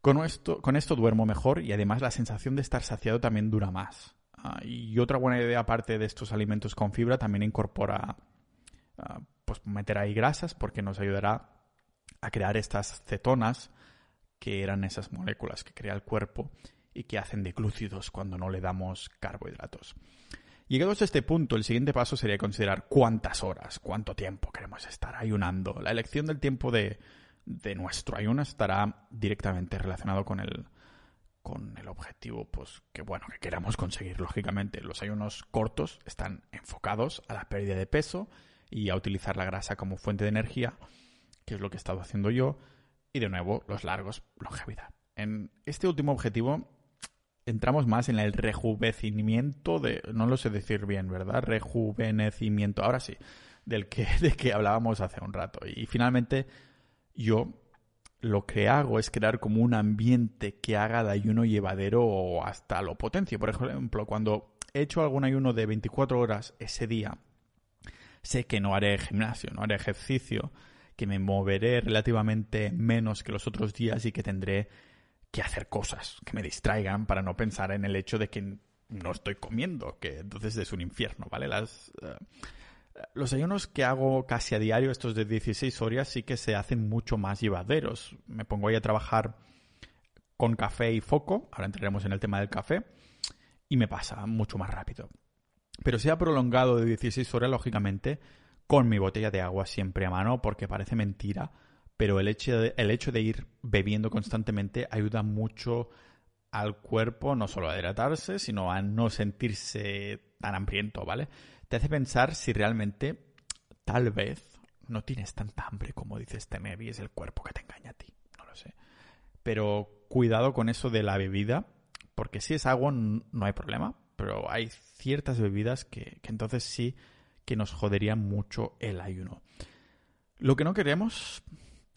S1: Con esto, con esto duermo mejor y además la sensación de estar saciado también dura más. Ah, y otra buena idea aparte de estos alimentos con fibra también incorpora ah, pues meter ahí grasas porque nos ayudará a crear estas cetonas que eran esas moléculas que crea el cuerpo y que hacen de glúcidos cuando no le damos carbohidratos. Llegados a este punto, el siguiente paso sería considerar cuántas horas, cuánto tiempo queremos estar ayunando. La elección del tiempo de, de nuestro ayuno estará directamente relacionado con el, con el objetivo pues que bueno que queramos conseguir lógicamente los ayunos cortos están enfocados a la pérdida de peso y a utilizar la grasa como fuente de energía que es lo que he estado haciendo yo y de nuevo los largos longevidad en este último objetivo entramos más en el rejuvenecimiento de no lo sé decir bien verdad rejuvenecimiento ahora sí del que [laughs] de que hablábamos hace un rato y finalmente yo lo que hago es crear como un ambiente que haga el ayuno llevadero o hasta lo potencie. Por ejemplo, cuando he hecho algún ayuno de 24 horas ese día, sé que no haré gimnasio, no haré ejercicio, que me moveré relativamente menos que los otros días y que tendré que hacer cosas que me distraigan para no pensar en el hecho de que no estoy comiendo, que entonces es un infierno, ¿vale? Las, eh, los ayunos que hago casi a diario, estos de 16 horas, sí que se hacen mucho más llevaderos. Me pongo ahí a trabajar con café y foco, ahora entraremos en el tema del café, y me pasa mucho más rápido. Pero se ha prolongado de 16 horas, lógicamente, con mi botella de agua siempre a mano, porque parece mentira, pero el hecho de, el hecho de ir bebiendo constantemente ayuda mucho al cuerpo no solo a hidratarse, sino a no sentirse tan hambriento, ¿vale? te hace pensar si realmente, tal vez, no tienes tanta hambre como dices tener y es el cuerpo que te engaña a ti, no lo sé. Pero cuidado con eso de la bebida, porque si es agua no hay problema, pero hay ciertas bebidas que, que entonces sí que nos joderían mucho el ayuno. Lo que no queremos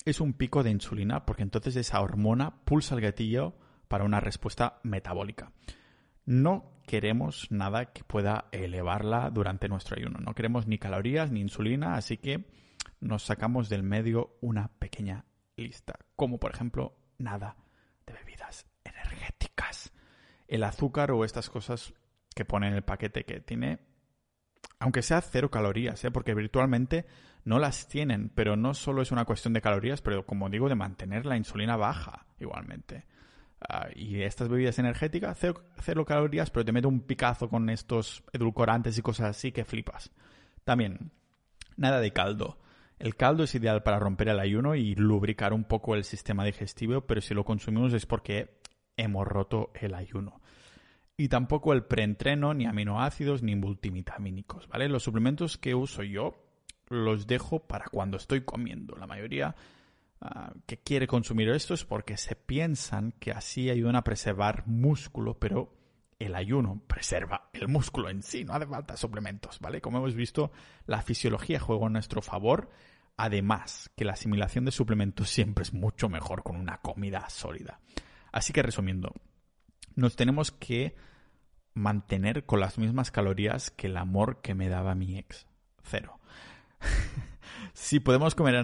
S1: es un pico de insulina, porque entonces esa hormona pulsa el gatillo para una respuesta metabólica. No queremos nada que pueda elevarla durante nuestro ayuno. No queremos ni calorías ni insulina, así que nos sacamos del medio una pequeña lista, como por ejemplo nada de bebidas energéticas. El azúcar o estas cosas que pone en el paquete que tiene, aunque sea cero calorías, ¿eh? porque virtualmente no las tienen, pero no solo es una cuestión de calorías, pero como digo, de mantener la insulina baja igualmente. Ah, y estas bebidas energéticas, cero, calorías, pero te mete un picazo con estos edulcorantes y cosas así que flipas. También, nada de caldo. El caldo es ideal para romper el ayuno y lubricar un poco el sistema digestivo, pero si lo consumimos es porque hemos roto el ayuno. Y tampoco el preentreno, ni aminoácidos, ni multivitamínicos, ¿vale? Los suplementos que uso yo los dejo para cuando estoy comiendo. La mayoría Ah, que quiere consumir esto es porque se piensan que así ayudan a preservar músculo, pero el ayuno preserva el músculo en sí, no hace falta suplementos, ¿vale? Como hemos visto, la fisiología juega a nuestro favor, además que la asimilación de suplementos siempre es mucho mejor con una comida sólida. Así que resumiendo, nos tenemos que mantener con las mismas calorías que el amor que me daba mi ex. Cero. [laughs] Si podemos comer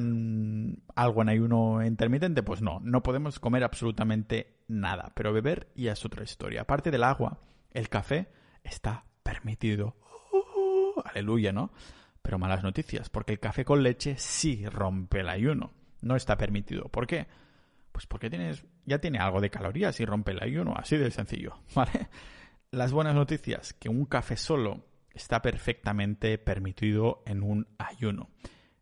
S1: algo en ayuno intermitente, pues no, no podemos comer absolutamente nada, pero beber ya es otra historia. Aparte del agua, el café está permitido. Uh, aleluya, ¿no? Pero malas noticias, porque el café con leche sí rompe el ayuno. No está permitido. ¿Por qué? Pues porque tienes, ya tiene algo de calorías y rompe el ayuno, así de sencillo, [laughs] ¿vale? Las buenas noticias, que un café solo está perfectamente permitido en un ayuno.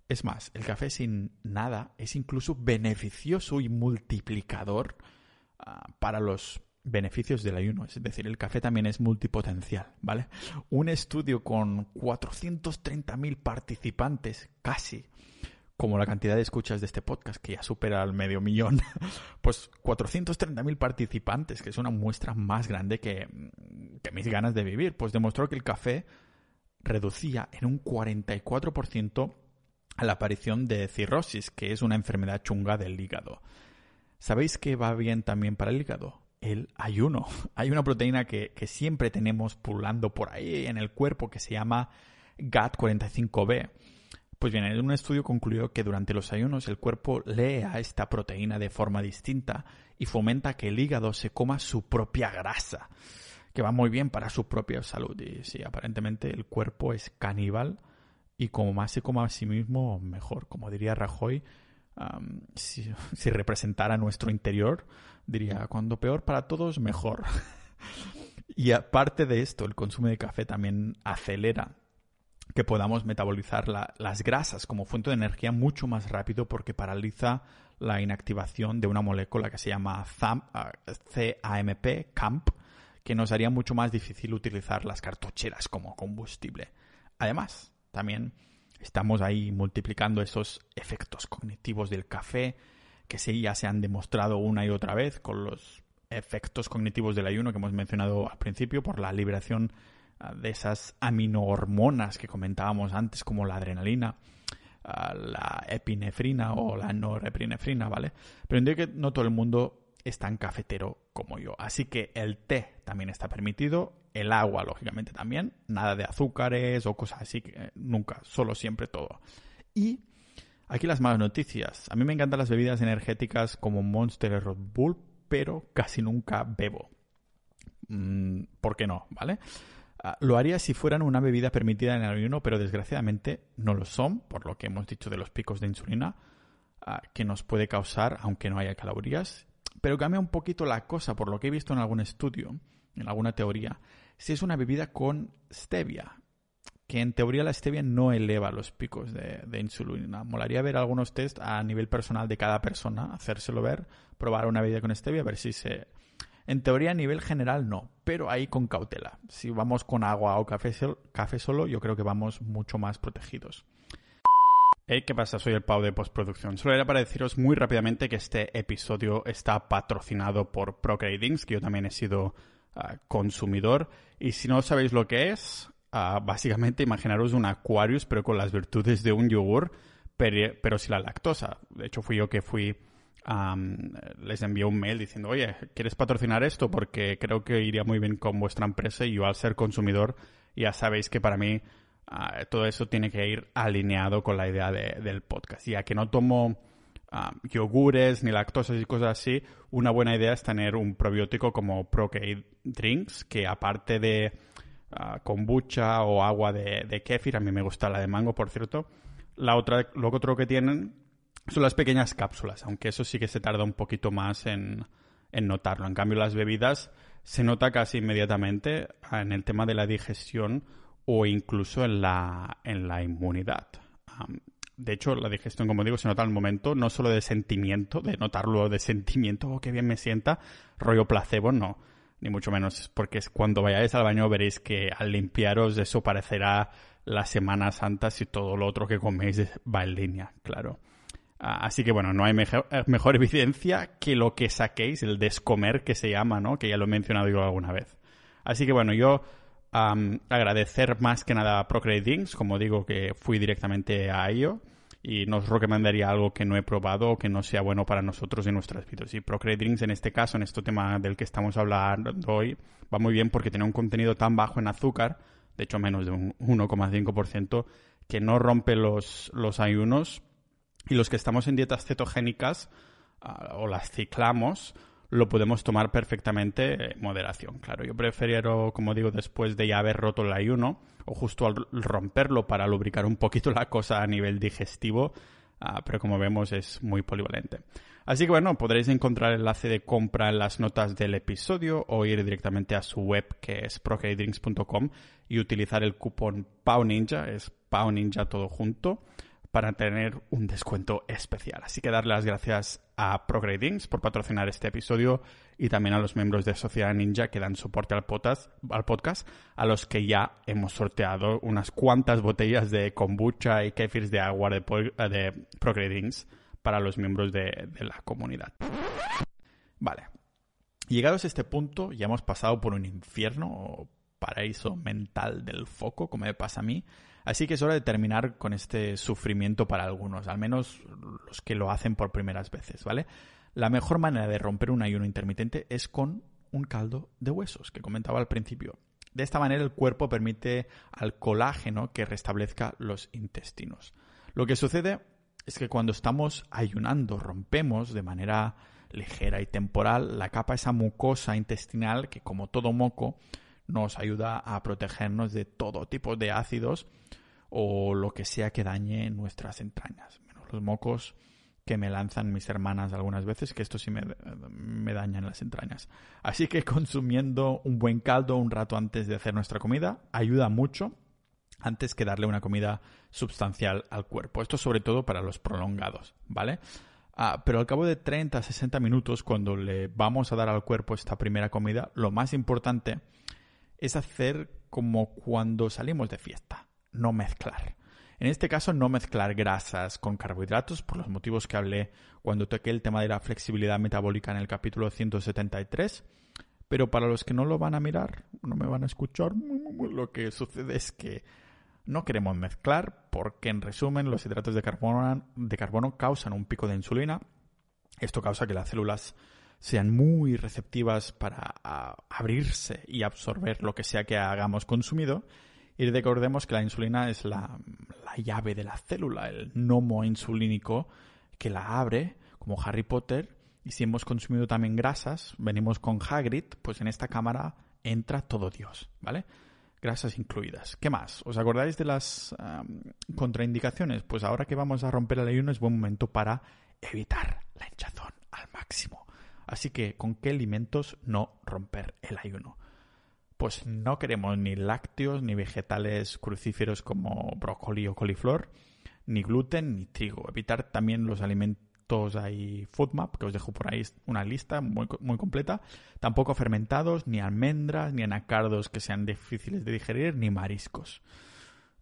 S1: Es más, el café sin nada es incluso beneficioso y multiplicador ah, para los beneficios del ayuno. Es decir, el café también es multipotencial, ¿vale? Un estudio con 430.000 participantes, casi, como la cantidad de escuchas de este podcast, que ya supera el medio millón, [laughs] pues 430.000 participantes, que es una muestra más grande que, que mis ganas de vivir, pues demostró que el café reducía en un 44% a la aparición de cirrosis, que es una enfermedad chunga del hígado. ¿Sabéis qué va bien también para el hígado? El ayuno. [laughs] Hay una proteína que, siempre tenemos pulando por ahí en el cuerpo que se llama GAT45B. Pues bien, en un estudio concluyó que durante los ayunos el cuerpo lee a esta proteína de forma distinta y fomenta que el hígado se coma su propia grasa, que va muy bien para su propia salud. Y sí, aparentemente el cuerpo es caníbal y como más se coma a sí mismo, mejor. Como diría Rajoy, [laughs] si, representara nuestro interior, diría, cuando peor para todos, mejor. [laughs] y aparte de esto, el consumo de café también acelera que podamos metabolizar las grasas como fuente de energía mucho más rápido porque paraliza la inactivación de una molécula que se llama CAMP, CAMP, que nos haría mucho más difícil utilizar las cartucheras como combustible. Además, también estamos ahí multiplicando esos efectos cognitivos del café que sí ya se han demostrado una y otra vez con los efectos cognitivos del ayuno que hemos mencionado al principio por la liberación ah, de esas aminohormonas que comentábamos antes como la adrenalina, ah, la epinefrina o la norepinefrina, ¿vale? Pero entiendo que no todo el mundo es tan cafetero como yo. Así que el té también está permitido, el agua, lógicamente, también, nada de azúcares o cosas así, que eh, nunca, solo siempre todo. Y aquí las malas noticias. A mí me encantan las bebidas energéticas como Monster y Red Bull, pero casi nunca bebo. Mm, ¿Por qué no? ¿Vale? Ah, lo haría si fueran una bebida permitida en el ayuno, pero desgraciadamente no lo son, por lo que hemos dicho de los picos de insulina ah, que nos puede causar, aunque no haya calorías pero cambia un poquito la cosa, por lo que he visto en algún estudio, en alguna teoría, si es una bebida con stevia, que en teoría la stevia no eleva los picos de, insulina. Molaría ver algunos test a nivel personal de cada persona, hacérselo ver, probar una bebida con stevia, ver si se... En teoría a nivel general no, pero ahí con cautela. Si vamos con agua o café, café solo, yo creo que vamos mucho más protegidos. Hey, ¿qué pasa? Soy el Pau de Postproducción. Solo era para deciros muy rápidamente que este episodio está patrocinado por Procreatings, que yo también he sido uh, consumidor. Y si no sabéis lo que es, uh, básicamente imaginaros un Aquarius, pero con las virtudes de un yogur, pero, pero sin la lactosa. De hecho, fui yo que fui les envié un mail diciendo, oye, ¿quieres patrocinar esto? Porque creo que iría muy bien con vuestra empresa y yo al ser consumidor ya sabéis que para mí uh, todo eso tiene que ir alineado con la idea de, del podcast. Ya que no tomo uh, yogures ni lactosas y cosas así, una buena idea es tener un probiótico como Procade Drinks, que aparte de uh, kombucha o agua de, de kefir, a mí me gusta la de mango, por cierto, la otra, lo otro que tienen son las pequeñas cápsulas, aunque eso sí que se tarda un poquito más en, notarlo. En cambio, las bebidas se nota casi inmediatamente en el tema de la digestión o incluso en la, en la inmunidad. de hecho, la digestión, como digo, se nota al momento, no solo de sentimiento, de notarlo de sentimiento, oh, qué bien me sienta, rollo placebo, no, ni mucho menos, porque es cuando vayáis al baño veréis que al limpiaros eso parecerá la Semana Santa si todo lo otro que coméis va en línea, claro. Así que bueno, no hay mejor, eh, mejor, [laughs] evidencia que lo que saquéis, el descomer que se llama, ¿no? Que ya lo he mencionado yo alguna vez. Así que bueno, yo agradecer más que nada a Procreate como digo que fui directamente a ello y no os recomendaría algo que no he probado o que no sea bueno para nosotros y nuestras vidas. Y Procreate en este caso, en este tema del que estamos hablando hoy, va muy bien porque tiene un contenido tan bajo en azúcar, de hecho menos de un 1,5%, que no rompe los, los ayunos y los que estamos en dietas cetogénicas ah, o las ciclamos, lo podemos tomar perfectamente en moderación. Claro, yo prefiero, como digo, después de ya haber roto el ayuno o justo al romperlo para lubricar un poquito la cosa a nivel digestivo, ah, pero como vemos es muy polivalente. Así que bueno, podréis encontrar el enlace de compra en las notas del episodio o ir directamente a su web que es procreatedrinks.com y utilizar el cupón PAUNINJA, es PAUNINJA todo junto para tener un descuento especial. Así que darle las gracias a Progradings por patrocinar este episodio y también a los miembros de Sociedad Ninja que dan soporte al podcast, al podcast a los que ya hemos sorteado unas cuantas botellas de kombucha y kefirs de agua de, de Progradings para los miembros de, de la comunidad. Vale. Llegados a este punto, ya hemos pasado por un infierno o paraíso mental del foco, como me pasa a mí, Así que es hora de terminar con este sufrimiento para algunos, al menos los que lo hacen por primeras veces, ¿vale? La mejor manera de romper un ayuno intermitente es con un caldo de huesos, que comentaba al principio. De esta manera el cuerpo permite al colágeno que restablezca los intestinos. Lo que sucede es que cuando estamos ayunando rompemos de manera ligera y temporal la capa esa mucosa intestinal que como todo moco nos ayuda a protegernos de todo tipo de ácidos o lo que sea que dañe nuestras entrañas. Menos los mocos que me lanzan mis hermanas algunas veces, que esto sí me, me dañan las entrañas. Así que consumiendo un buen caldo un rato antes de hacer nuestra comida ayuda mucho antes que darle una comida sustancial al cuerpo. Esto sobre todo para los prolongados, ¿vale? Ah, pero al cabo de 30 a 60 minutos, cuando le vamos a dar al cuerpo esta primera comida, lo más importante es hacer como cuando salimos de fiesta, no mezclar. En este caso, no mezclar grasas con carbohidratos, por los motivos que hablé cuando toqué el tema de la flexibilidad metabólica en el capítulo 173. Pero para los que no lo van a mirar, no me van a escuchar, lo que sucede es que no queremos mezclar porque, en resumen, los hidratos de carbono, de carbono causan un pico de insulina. Esto causa que las células sean muy receptivas para abrirse y absorber lo que sea que hagamos consumido. Y recordemos que la insulina es la, la llave de la célula, el gnomo insulínico que la abre, como Harry Potter. Y si hemos consumido también grasas, venimos con Hagrid, pues en esta cámara entra todo Dios, ¿vale? Grasas incluidas. ¿Qué más? ¿Os acordáis de las contraindicaciones? Pues ahora que vamos a romper el ayuno es buen momento para evitar la hinchazón al máximo. Así que, ¿con qué alimentos no romper el ayuno? Pues no queremos ni lácteos ni vegetales crucíferos como brócoli o coliflor, ni gluten ni trigo. Evitar también los alimentos ahí FoodMap, que os dejo por ahí una lista muy, completa. Tampoco fermentados, ni almendras, ni anacardos que sean difíciles de digerir, ni mariscos.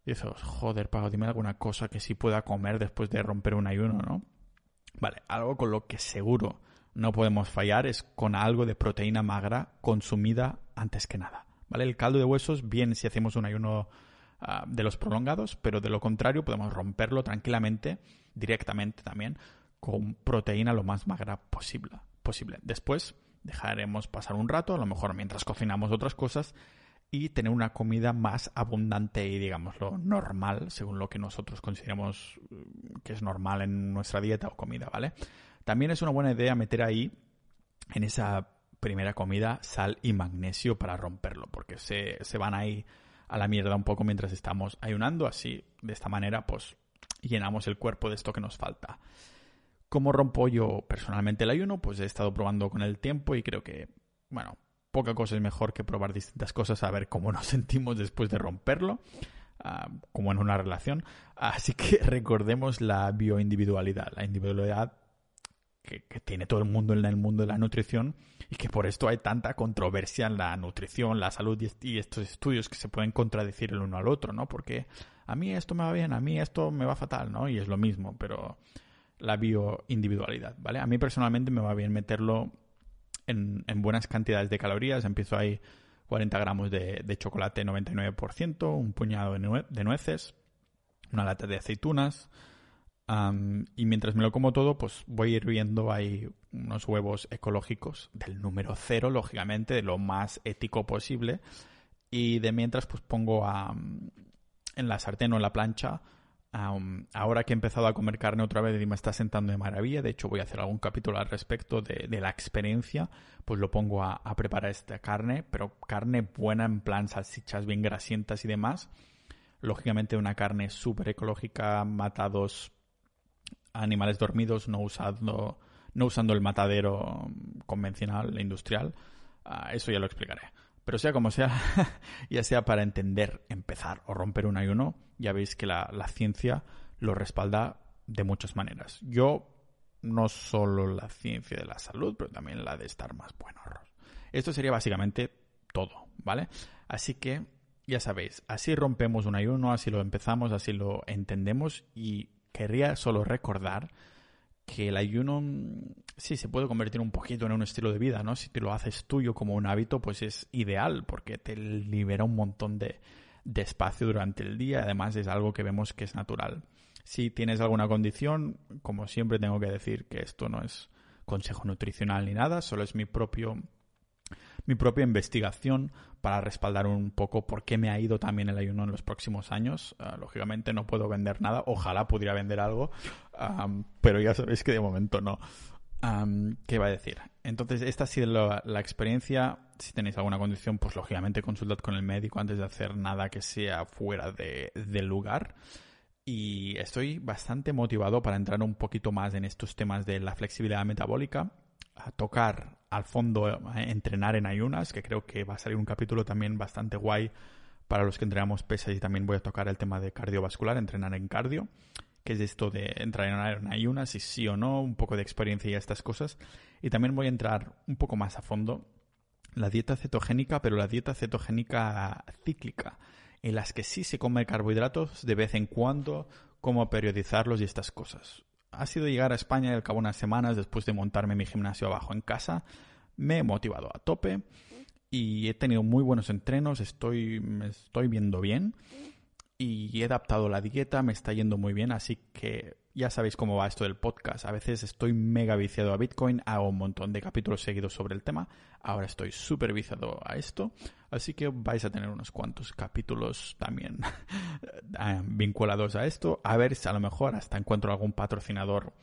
S1: Y dices, joder, Pago, dime alguna cosa que sí pueda comer después de romper un ayuno, ¿no? Vale, algo con lo que seguro no podemos fallar es con algo de proteína magra consumida antes que nada. ¿Vale? El caldo de huesos, bien si hacemos un ayuno ah, de los prolongados, pero de lo contrario podemos romperlo tranquilamente, directamente también, con proteína lo más magra posible. posible. Después dejaremos pasar un rato, a lo mejor mientras cocinamos otras cosas, y tener una comida más abundante y, digámoslo, normal, según lo que nosotros consideramos mm, que es normal en nuestra dieta o comida, ¿vale? También es una buena idea meter ahí, en esa primera comida, sal y magnesio para romperlo, porque se, se van ahí a la mierda un poco mientras estamos ayunando, así, de esta manera, pues llenamos el cuerpo de esto que nos falta. ¿Cómo rompo yo personalmente el ayuno? Pues he estado probando con el tiempo y creo que, bueno, poca cosa es mejor que probar distintas cosas a ver cómo [laughs] nos sentimos después de romperlo, ah, como en una relación. Así que [laughs] recordemos la bioindividualidad, la individualidad que, tiene todo el mundo en el mundo de la nutrición y que por esto hay tanta controversia en la nutrición, la salud y, estos estudios que se pueden contradecir el uno al otro, ¿no? Porque a mí esto me va bien, a mí esto me va fatal, ¿no? Y es lo mismo, pero la bioindividualidad, ¿vale? A mí personalmente me va bien meterlo en, buenas cantidades de calorías. Empiezo ahí 40 gramos de, chocolate 99%, un puñado de, nueces, una lata de aceitunas. Y mientras me lo como todo, pues voy hirviendo ahí unos huevos ecológicos del número cero, lógicamente, de lo más ético posible. Y de mientras, pues pongo en la sartén o en la plancha ahora que he empezado a comer carne otra vez y me está sentando de maravilla, de hecho voy a hacer algún capítulo al respecto de, la experiencia, pues lo pongo a, preparar esta carne, pero carne buena en plan salsichas bien grasientas y demás. Lógicamente una carne súper ecológica, matados animales dormidos, no usando, no usando el matadero convencional, industrial. Ah, eso ya lo explicaré. Pero sea como sea, [laughs] ya sea para entender, empezar o romper un ayuno, ya veis que la, ciencia lo respalda de muchas maneras. Yo no solo la ciencia de la salud, pero también la de estar más bueno. Esto sería básicamente todo, ¿vale? Así que ya sabéis, así rompemos un ayuno, así lo empezamos, así lo entendemos y querría solo recordar que el ayuno mm, sí se puede convertir un poquito en un estilo de vida, ¿no? Si te lo haces tuyo como un hábito, pues es ideal porque te libera un montón de, de espacio durante el día. Además es algo que vemos que es natural. Si tienes alguna condición, como siempre tengo que decir que esto no es consejo nutricional ni nada, solo es mi propio mi propia investigación para respaldar un poco por qué me ha ido también el ayuno en los próximos años. Ah, lógicamente no puedo vender nada, ojalá pudiera vender algo, pero ya sabéis que de momento no. ¿Qué va a decir? Entonces, esta ha sido la, experiencia. Si tenéis alguna condición, pues lógicamente consultad con el médico antes de hacer nada que sea fuera de, del lugar. Y estoy bastante motivado para entrar un poquito más en estos temas de la flexibilidad metabólica a tocar al fondo, a entrenar en ayunas, que creo que va a salir un capítulo también bastante guay para los que entrenamos pesas y también voy a tocar el tema de cardiovascular, entrenar en cardio, que es esto de entrenar en ayunas, si sí o no, un poco de experiencia y estas cosas. Y también voy a entrar un poco más a fondo la dieta cetogénica, pero la dieta cetogénica cíclica, en las que sí se come carbohidratos de vez en cuando, cómo periodizarlos y estas cosas ha sido llegar a España y al cabo de unas semanas después de montarme mi gimnasio abajo en casa. Me he motivado a tope y he tenido muy buenos entrenos, estoy, me estoy viendo bien y he adaptado la dieta, me está yendo muy bien, así que ya sabéis cómo va esto del podcast. A veces estoy mega viciado a Bitcoin, hago un montón de capítulos seguidos sobre el tema, ahora estoy súper viciado a esto, así que vais a tener unos cuantos capítulos también [laughs] eh, vinculados a esto, a ver si a lo mejor hasta encuentro algún patrocinador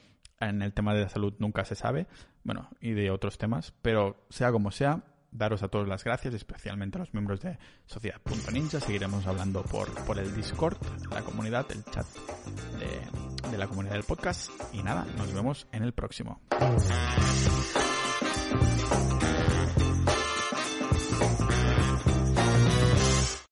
S1: en el tema de la salud, nunca se sabe, bueno, y de otros temas, pero sea como sea, daros a todos las gracias, especialmente a los miembros de Sociedad.ninja. Seguiremos hablando por, por el Discord, la comunidad, el chat de, de la comunidad del podcast. Y nada, nos vemos en el próximo.